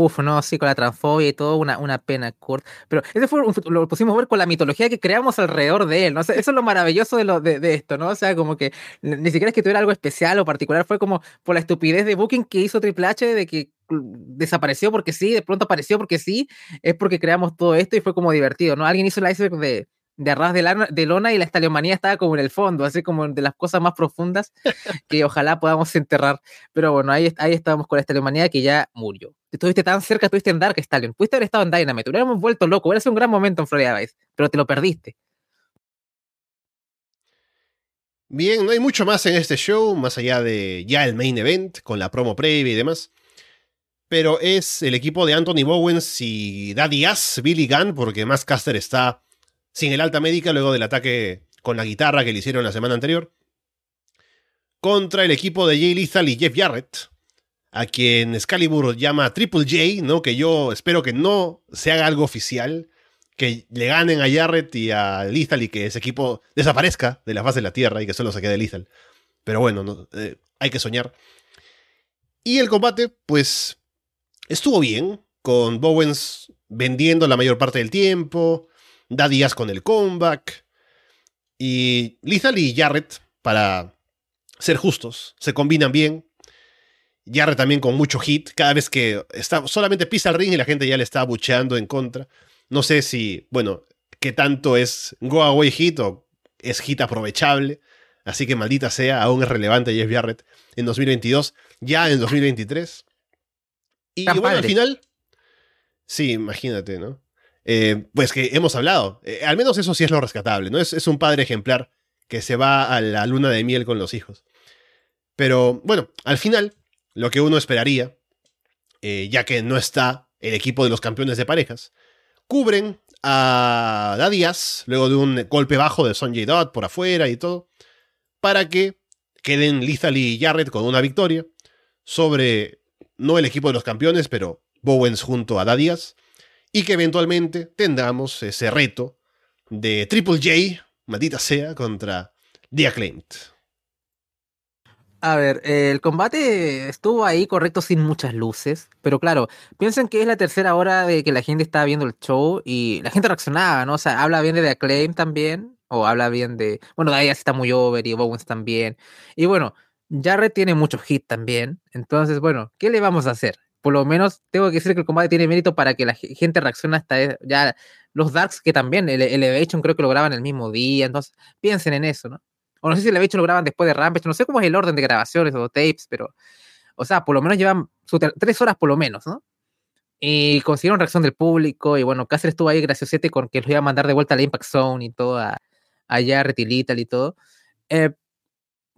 Uf, no, sí, con la transfobia y todo, una, una pena, Kurt. Pero ese fue, lo pusimos a ver con la mitología que creamos alrededor de él, ¿no? eso es lo maravilloso de, lo, de, esto, ¿no? O sea, como que ni siquiera es que tuviera algo especial o particular, fue como por la estupidez de Booking que hizo Triple H de que desapareció porque sí, de pronto apareció porque sí, es porque creamos todo esto y fue como divertido, ¿no? Alguien hizo el iceberg de, de arras de, de, lona y la estaliomanía estaba como en el fondo, así como de las cosas más profundas que ojalá podamos enterrar. Pero bueno, ahí, ahí estábamos con la estaliomanía que ya murió. Estuviste tan cerca, estuviste en Dark Stallion, pudiste haber estado en Dynamite, hubiéramos vuelto loco, hubiera sido un gran momento en Florida Vice, pero te lo perdiste. Bien, no hay mucho más en este show, más allá de ya el main event, con la promo previa y demás. Pero es el equipo de Anthony Bowens y Daddy Ass, Billy Gunn, porque más Caster está sin el alta médica luego del ataque con la guitarra que le hicieron la semana anterior, contra el equipo de Jay Lethal y Jeff Jarrett, a quien Excalibur llama Triple J, ¿no? que yo espero que no se haga algo oficial, que le ganen a Jarrett y a Lethal y que ese equipo desaparezca de la faz de la Tierra y que solo se quede Lethal. Pero bueno, eh, hay que soñar. Y el combate, pues, estuvo bien, con Bowens vendiendo la mayor parte del tiempo, da días con el comeback. Y Lethal y Jarrett, para ser justos, se combinan bien. Jarrett también con mucho hit. Cada vez que está, solamente pisa el ring y la gente ya le está bucheando en contra. No sé si, bueno, qué tanto es go away hit o es hit aprovechable. Así que maldita sea, aún es relevante Jeff Jarrett en 2022, ya en 2023. Y bueno, al final, sí, imagínate, ¿no? Eh, pues que hemos hablado. Eh, al menos eso sí es lo rescatable, ¿no? Es, un padre ejemplar que se va a la luna de miel con los hijos. Pero bueno, al final, lo que uno esperaría, eh, ya que no está el equipo de los campeones de parejas, cubren a Dadias luego de un golpe bajo de Sonjay Dodd por afuera y todo, para que queden Lethal y Jarrett con una victoria sobre no el equipo de los campeones, pero Bowens junto a Dadias y que eventualmente tendamos ese reto de Triple J, maldita sea, contra The Acclaimed. A ver, el combate estuvo ahí correcto sin muchas luces, pero claro, piensen que es la tercera hora de que la gente está viendo el show y la gente reaccionaba, ¿no? O sea, habla bien de The Acclaim también, o habla bien de, bueno, de está muy over y Bowens también. Y bueno, Jarrett tiene muchos hits también, entonces, bueno, ¿qué le vamos a hacer? Por lo menos tengo que decir que el combate tiene mérito para que la gente reaccione hasta e, ya los Darks que también, el Elevation creo que lo graban el mismo día, entonces piensen en eso, ¿no? O no sé si el Elevation lo graban después de Rampage, no sé cómo es el orden de grabaciones o tapes, pero, o sea, por lo menos llevan tres horas por lo menos, ¿no? Y consiguieron reacción del público, y bueno, Cáceres estuvo ahí graciosete con que los iba a mandar de vuelta a la Impact Zone y todo, allá, Retilital y todo. Eh,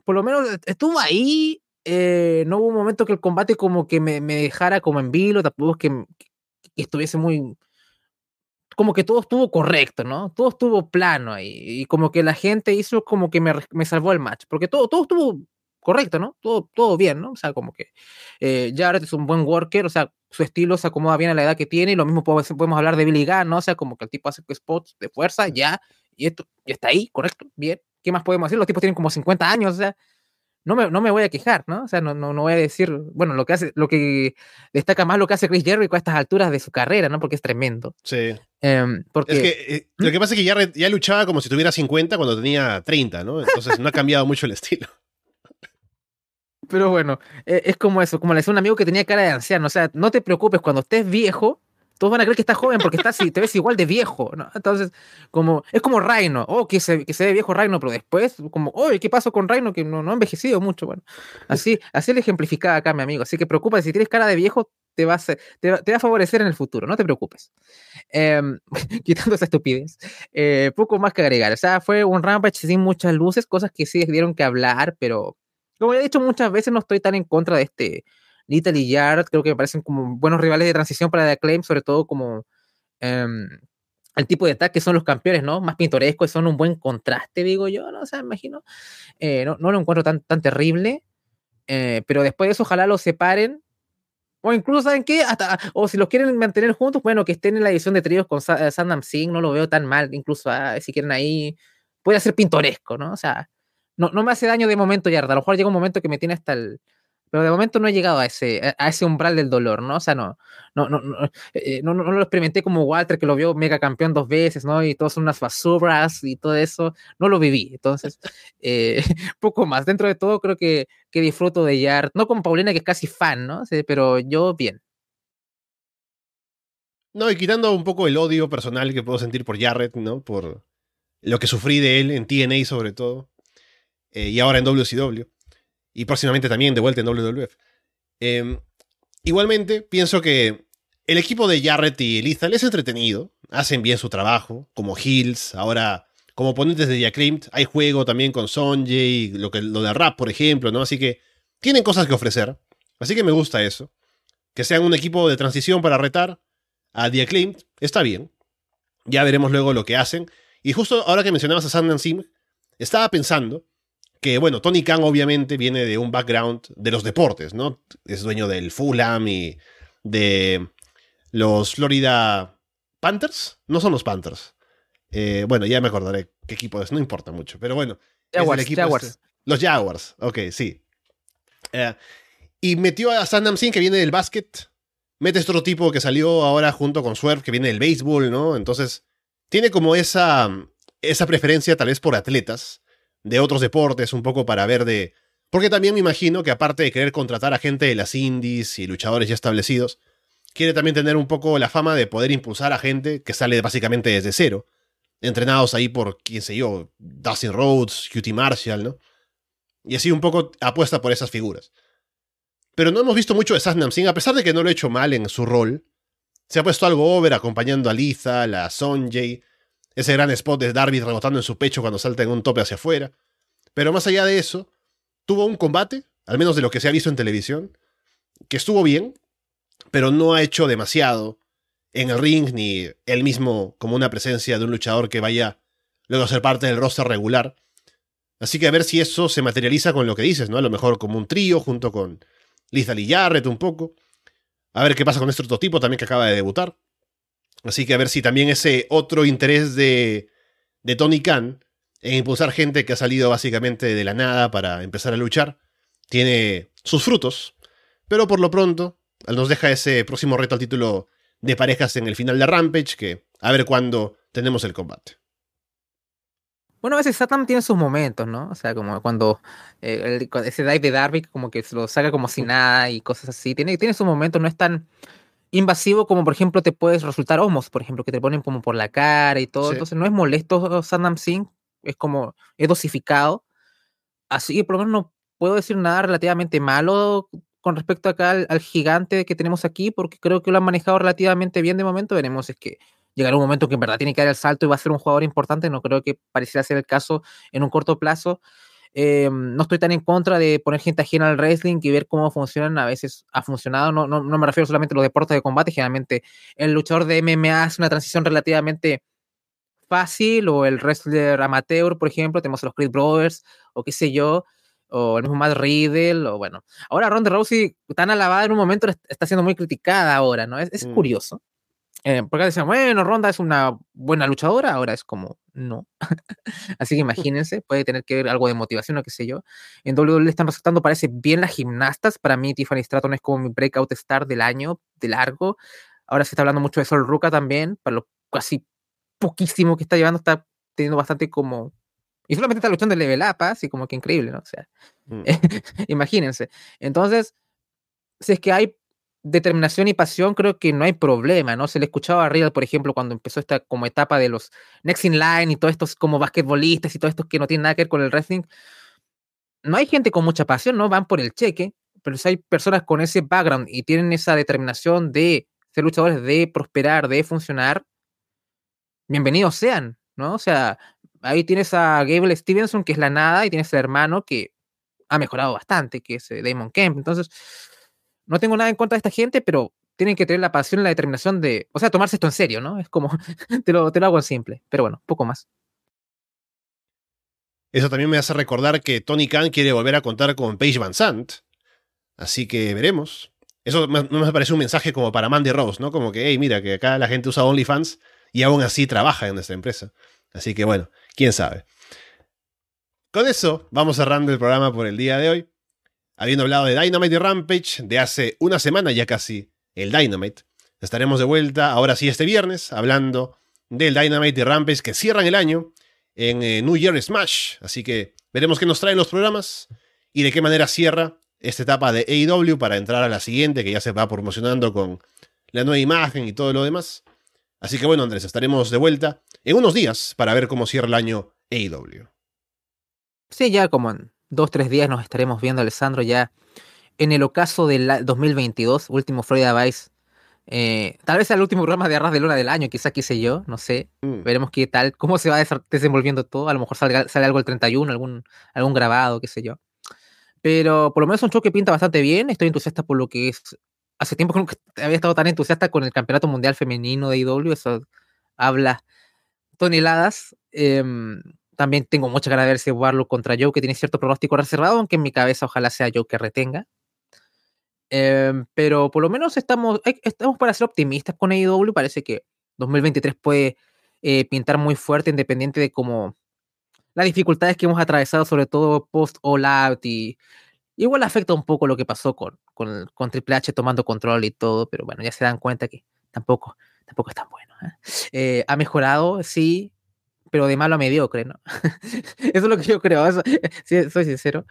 por lo menos estuvo ahí, eh, no hubo un momento que el combate como que me, dejara como en vilo, tampoco que, que, estuviese muy... Como que todo estuvo correcto, ¿no? Todo estuvo plano ahí. Y como que la gente hizo como que me, me salvó el match. Porque todo, todo estuvo correcto, ¿no? Todo, todo bien, ¿no? O sea, como que eh, Jared es un buen worker, o sea, su estilo se acomoda bien a la edad que tiene, y lo mismo podemos, podemos hablar de Billy Gunn, ¿no? O sea, como que el tipo hace spots de fuerza, ya, y esto ya está ahí, correcto, bien. ¿Qué más podemos decir? Los tipos tienen como 50 años, o sea, no me, no me voy a quejar, ¿no? O sea, no, no, no, voy a decir, bueno, lo que hace, lo que destaca más lo que hace Chris Jericho a estas alturas de su carrera, ¿no? Porque es tremendo. Sí. Em, porque, es que, eh, Lo que pasa es que ya, ya luchaba como si tuviera 50 cuando tenía 30, ¿no? Entonces no ha cambiado mucho el estilo. Pero bueno, e, es como eso, como le decía un amigo que tenía cara de anciano, o sea, no te preocupes, cuando estés viejo, todos van a creer que estás joven porque estás, te ves igual de viejo, ¿no? Entonces, como, es como Reino, oh, que se, que se ve viejo Reino, pero después, como, oh, ¿qué pasó con Reino? Que no, no ha envejecido mucho, bueno. Así, así le ejemplificaba acá, mi amigo. Así que preocupa, si tienes cara de viejo, te va a, te, va, a favorecer en el futuro, no te preocupes. Em, quitando esa estupidez, eh, poco más que agregar. O sea, fue un Rampage sin muchas luces, cosas que sí dieron que hablar, pero como he dicho muchas veces, no estoy tan en contra de este Little y Yard creo que me parecen como buenos rivales de transición para The Acclaim, sobre todo como em, el tipo de ataque son los campeones, ¿no? Más pintorescos son un buen contraste, digo yo, ¿no? O sea, imagino. Eh, no, lo encuentro tan, tan terrible, eh, pero después de eso ojalá lo separen O incluso, ¿saben qué? Hasta, o si los quieren mantener juntos, bueno, que estén en la edición de tríos con eh, Sandam Singh, no lo veo tan mal. Incluso, ah, si quieren ahí, puede ser pintoresco, ¿no? O sea, no, no me hace daño de momento ya. A lo mejor llega un momento que me tiene hasta el. Pero de momento no he llegado a ese, a- ese umbral del dolor, ¿no? O sea, no, no, no, no, eh, no, no lo experimenté como Walter, que lo vio mega campeón dos veces, ¿no? Y todos son unas basuras y todo eso. No lo viví. Entonces, eh, poco más. Dentro de todo, creo que, que disfruto de Yard. No como Paulina, que es casi fan, ¿no? Sí, pero yo bien. No, y quitando un poco el odio personal que puedo sentir por Jarrett, ¿no? Por lo que sufrí de él en TNA sobre todo. eh, y ahora en WCW. Y próximamente también de vuelta en WWF. Eh, igualmente, pienso que el equipo de Jarrett y Lethal es entretenido. Hacen bien su trabajo, como Hills. Ahora, como oponentes de Acclaimed, hay juego también con Sonjay, lo, que, lo de rap, por ejemplo, ¿no? Así que tienen cosas que ofrecer. Así que me gusta eso. Que sean un equipo de transición para retar a Acclaimed, está bien. Ya veremos luego lo que hacen. Y justo ahora que mencionabas a Sandman Sim, estaba pensando que, bueno, Tony Khan obviamente viene de un background de los deportes, ¿no? Es dueño del Fulham y de los Florida Panthers. No son los Panthers. Eh, bueno, ya me acordaré qué equipo es, no importa mucho, pero bueno. es el Jaguars, equipo Jaguars. este. Los Jaguars, ok, sí. Eh, y metió a Sandam Singh, que viene del básquet. Mete este otro tipo que salió ahora junto con Swerve, que viene del béisbol, ¿no? Entonces, tiene como esa, esa preferencia tal vez por atletas de otros deportes, un poco para ver de... Porque también me imagino que aparte de querer contratar a gente de las indies y luchadores ya establecidos, quiere también tener un poco la fama de poder impulsar a gente que sale básicamente desde cero, entrenados ahí por, quién sé yo, Dustin Rhodes, QT Marshall, ¿no? Y así un poco apuesta por esas figuras. Pero no hemos visto mucho de Satnam Singh, a pesar de que no lo ha hecho mal en su rol. Se ha puesto algo over acompañando a Lisa, a Sonjay, ese gran spot de Darby rebotando en su pecho cuando salta en un tope hacia afuera. Pero más allá de eso, tuvo un combate, al menos de lo que se ha visto en televisión, que estuvo bien, pero no ha hecho demasiado en el ring, ni él mismo como una presencia de un luchador que vaya luego a ser parte del roster regular. Así que a ver si eso se materializa con lo que dices, ¿no? A lo mejor como un trío junto con Lethal y un poco. A ver qué pasa con este otro tipo también que acaba de debutar. Así que a ver si también ese otro interés de, de Tony Khan en impulsar gente que ha salido básicamente de la nada para empezar a luchar tiene sus frutos. Pero por lo pronto nos deja ese próximo reto al título de parejas en el final de Rampage que a ver cuándo tenemos el combate. Bueno, a veces Satan tiene sus momentos, ¿no? O sea, como cuando eh, el- ese dive de Darby, como que se lo saca como si nada y cosas así. Tiene, tiene sus momentos, no es tan invasivo como, por ejemplo, te puedes resultar homos, por ejemplo, que te ponen como por la cara y todo. Sí. Entonces, no es molesto Sandam Singh, es como, es dosificado. Así que por lo menos no puedo decir nada relativamente malo con respecto acá al, al gigante que tenemos aquí, porque creo que lo han manejado relativamente bien de momento. Veremos es que llegará un momento que en verdad tiene que dar el salto y va a ser un jugador importante. No creo que pareciera ser el caso en un corto plazo. Eh, no estoy tan en contra de poner gente ajena al wrestling y ver cómo funcionan. A veces ha funcionado. No, no, no me refiero solamente a los deportes de combate. Generalmente el luchador de MMA hace una transición relativamente fácil o el wrestler amateur, por ejemplo, tenemos a los Creed Brothers o qué sé yo, o el mismo Matt Riddle, o bueno. Ahora Ronda Rousey, tan alabada en un momento, est- está siendo muy criticada ahora, ¿no? Es, es Mm. curioso. Eh, porque decían, bueno, Ronda es una buena luchadora, ahora es como, no. Así que imagínense, puede tener que ver algo de motivación o qué sé yo. En WWE están resaltando, parece bien las gimnastas. Para mí, Tiffany Stratton es como mi breakout star del año, de largo. Ahora se está hablando mucho de Sol Ruka también, para lo casi poquísimo que está llevando, está teniendo bastante como. Y solamente está luchando en level up, ¿ah? así como que increíble, ¿no? O sea, Mm. imagínense. Entonces, si es que hay determinación y pasión, creo que no hay problema, ¿no? Se le escuchaba a Riddle, por ejemplo, cuando empezó esta como etapa de los Next in Line y todos estos como basquetbolistas y todos estos que no tienen nada que ver con el wrestling. No hay gente con mucha pasión, ¿no? Van por el cheque, pero si hay personas con ese background y tienen esa determinación de ser luchadores, de prosperar, de funcionar, bienvenidos sean, ¿no? O sea, ahí tienes a Gable Stevenson, que es la nada, y tienes al hermano que ha mejorado bastante, que es eh, Damon Kemp. Entonces, no tengo nada en contra de esta gente, pero tienen que tener la pasión y la determinación de, o sea, tomarse esto en serio, ¿no? Es como, te lo, te lo hago en simple, pero bueno, poco más. Eso también me hace recordar que Tony Khan quiere volver a contar con Paige Van Sant. Así que veremos. Eso no me parece un mensaje como para Mandy Rose, ¿no? Como que, hey, mira, que acá la gente usa OnlyFans y aún así trabaja en nuestra empresa. Así que bueno, quién sabe. Con eso, vamos cerrando el programa por el día de hoy. Habiendo hablado de Dynamite y Rampage de hace una semana ya casi, el Dynamite. Estaremos de vuelta ahora sí este viernes hablando del Dynamite y Rampage que cierran el año en eh, New Year Smash. Así que veremos qué nos traen los programas y de qué manera cierra esta etapa de AEW para entrar a la siguiente, que ya se va promocionando con la nueva imagen y todo lo demás. Así que bueno, Andrés, estaremos de vuelta en unos días para ver cómo cierra el año AEW. Sí, ya como dos, tres días nos estaremos viendo, Alessandro, ya en el ocaso del 2022, último Florida Vice. Eh, tal vez sea el último programa de Arras de Luna del año, quizá qué sé yo, no sé. Mm. Veremos qué tal, cómo se va desenvolviendo todo. A lo mejor sale, sale algo el 31, algún, algún grabado, qué sé yo. Pero por lo menos un show que pinta bastante bien. Estoy entusiasta por lo que es. Hace tiempo que había estado tan entusiasta con el Campeonato Mundial Femenino de IW. Eso habla toneladas. Em, también tengo mucha ganas de ver si Warlock contra Joe, que tiene cierto pronóstico reservado, aunque en mi cabeza ojalá sea Joe que retenga. Em, pero por lo menos estamos, estamos para ser optimistas con AEW. Parece que 2023 puede eh, pintar muy fuerte, independiente de cómo las dificultades que hemos atravesado, sobre todo post Out, y igual afecta un poco lo que pasó con, con, con, Triple H tomando control y todo, pero bueno, ya se dan cuenta que tampoco, tampoco es tan bueno. ¿eh? Eh, ha mejorado, sí, pero de malo a mediocre, ¿no? eso es lo que yo creo, soy sincero,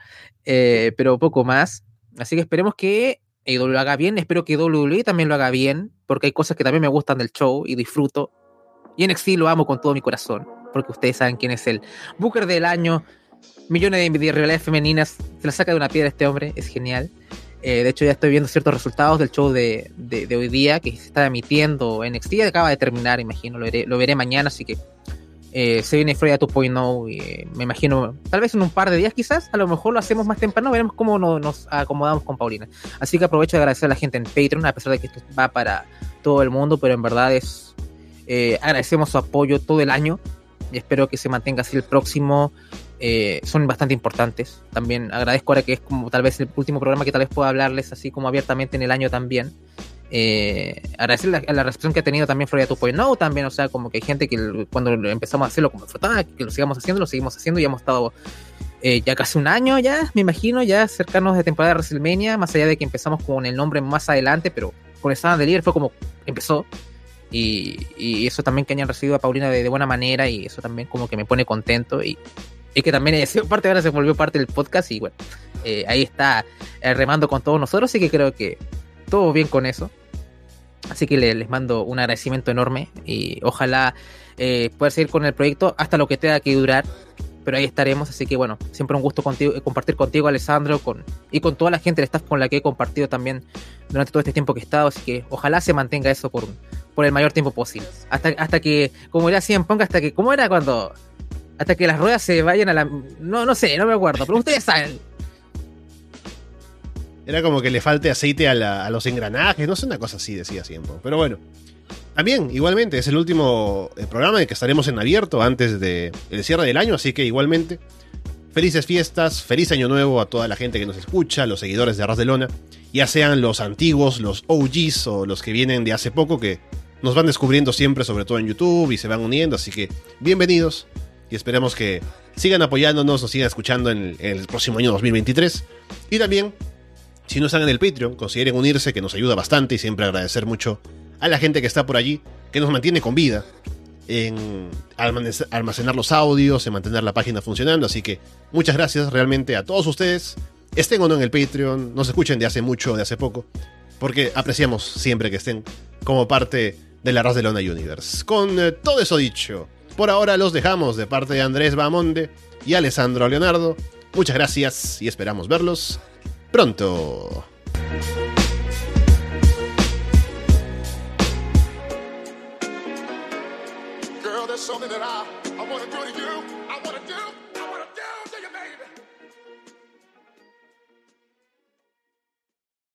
eh, pero poco más. Así que esperemos que AEW lo haga bien, espero que WWE también lo haga bien, porque hay cosas que también me gustan del show y disfruto. Y NXT lo amo con todo mi corazón porque ustedes saben quién es el Booker del año. Millones de rivalidades femeninas. Se la saca de una piedra este hombre, es genial. Eh, de hecho, ya estoy viendo ciertos resultados del show de, de, hoy día que se está emitiendo en NXT. Acaba de terminar, imagino. Lo veré, lo veré mañana, así que eh, se viene Freya 2.0 y eh, me imagino, tal vez en un par de días quizás, a lo mejor lo hacemos más temprano, veremos cómo nos acomodamos con Paulina. Así que aprovecho de agradecer a la gente en Patreon, a pesar de que esto va para todo el mundo, pero en verdad es agradecemos su apoyo todo el año y espero que se mantenga así el próximo. Eh, son bastante importantes. También agradezco ahora que es como tal vez el último programa que tal vez pueda hablarles así como abiertamente en el año también. Eh, agradecer la, la, recepción que ha tenido también Florida 2.0 también, o sea, como que hay gente que cuando empezamos a hacerlo como ah, que lo sigamos haciendo, lo seguimos haciendo y hemos estado eh, ya casi un año ya, me imagino, ya cercanos de temporada de WrestleMania, más allá de que empezamos con el nombre más adelante, pero con el Stand de líder fue como empezó. Y, eso también que hayan recibido a Paulina de, buena manera y eso también como que me pone contento y, y que también sido parte ahora se volvió parte del podcast y bueno, eh, ahí está eh, remando con todos nosotros, así que creo que todo bien con eso. Así que les mando un agradecimiento enorme y ojalá eh, pueda seguir con el proyecto hasta lo que tenga que durar pero ahí estaremos. Así que bueno, siempre un gusto contigo, compartir contigo, Alessandro, con, y con toda la gente del staff con la que he compartido también durante todo este tiempo que he estado. Así que ojalá se mantenga eso por, el mayor tiempo posible. Hasta, que, como era en Ponga, hasta que, ¿cómo era cuando? Hasta que las ruedas se vayan a la. No, no sé, no me acuerdo, pero ustedes saben. Era como que le falte aceite a, a los engranajes, no sé, una cosa así decía siempre. Pero bueno, también, igualmente, es el último eh, programa en el que estaremos en abierto antes del cierre del año, así que igualmente, felices fiestas, feliz año nuevo a toda la gente que nos escucha, los seguidores de Arras de Lona, ya sean los antiguos, los OGs o los que vienen de hace poco, que nos van descubriendo siempre, sobre todo en YouTube, y se van uniendo, así que bienvenidos y esperemos que sigan apoyándonos, nos sigan escuchando en el, próximo año 2023. Y también, si no están en el Patreon, consideren unirse, que nos ayuda bastante y siempre agradecer mucho a la gente que está por allí, que nos mantiene con vida en almacenar los audios, en mantener la página funcionando. Así que muchas gracias realmente a todos ustedes, estén o no en el Patreon, nos escuchen de hace mucho, de hace poco, porque apreciamos siempre que estén como parte de la Raz de Lona Universe. Con eh, todo eso dicho, por ahora los dejamos de parte de Andrés Bamonde y Alessandro Leonardo. Muchas gracias y esperamos verlos pronto.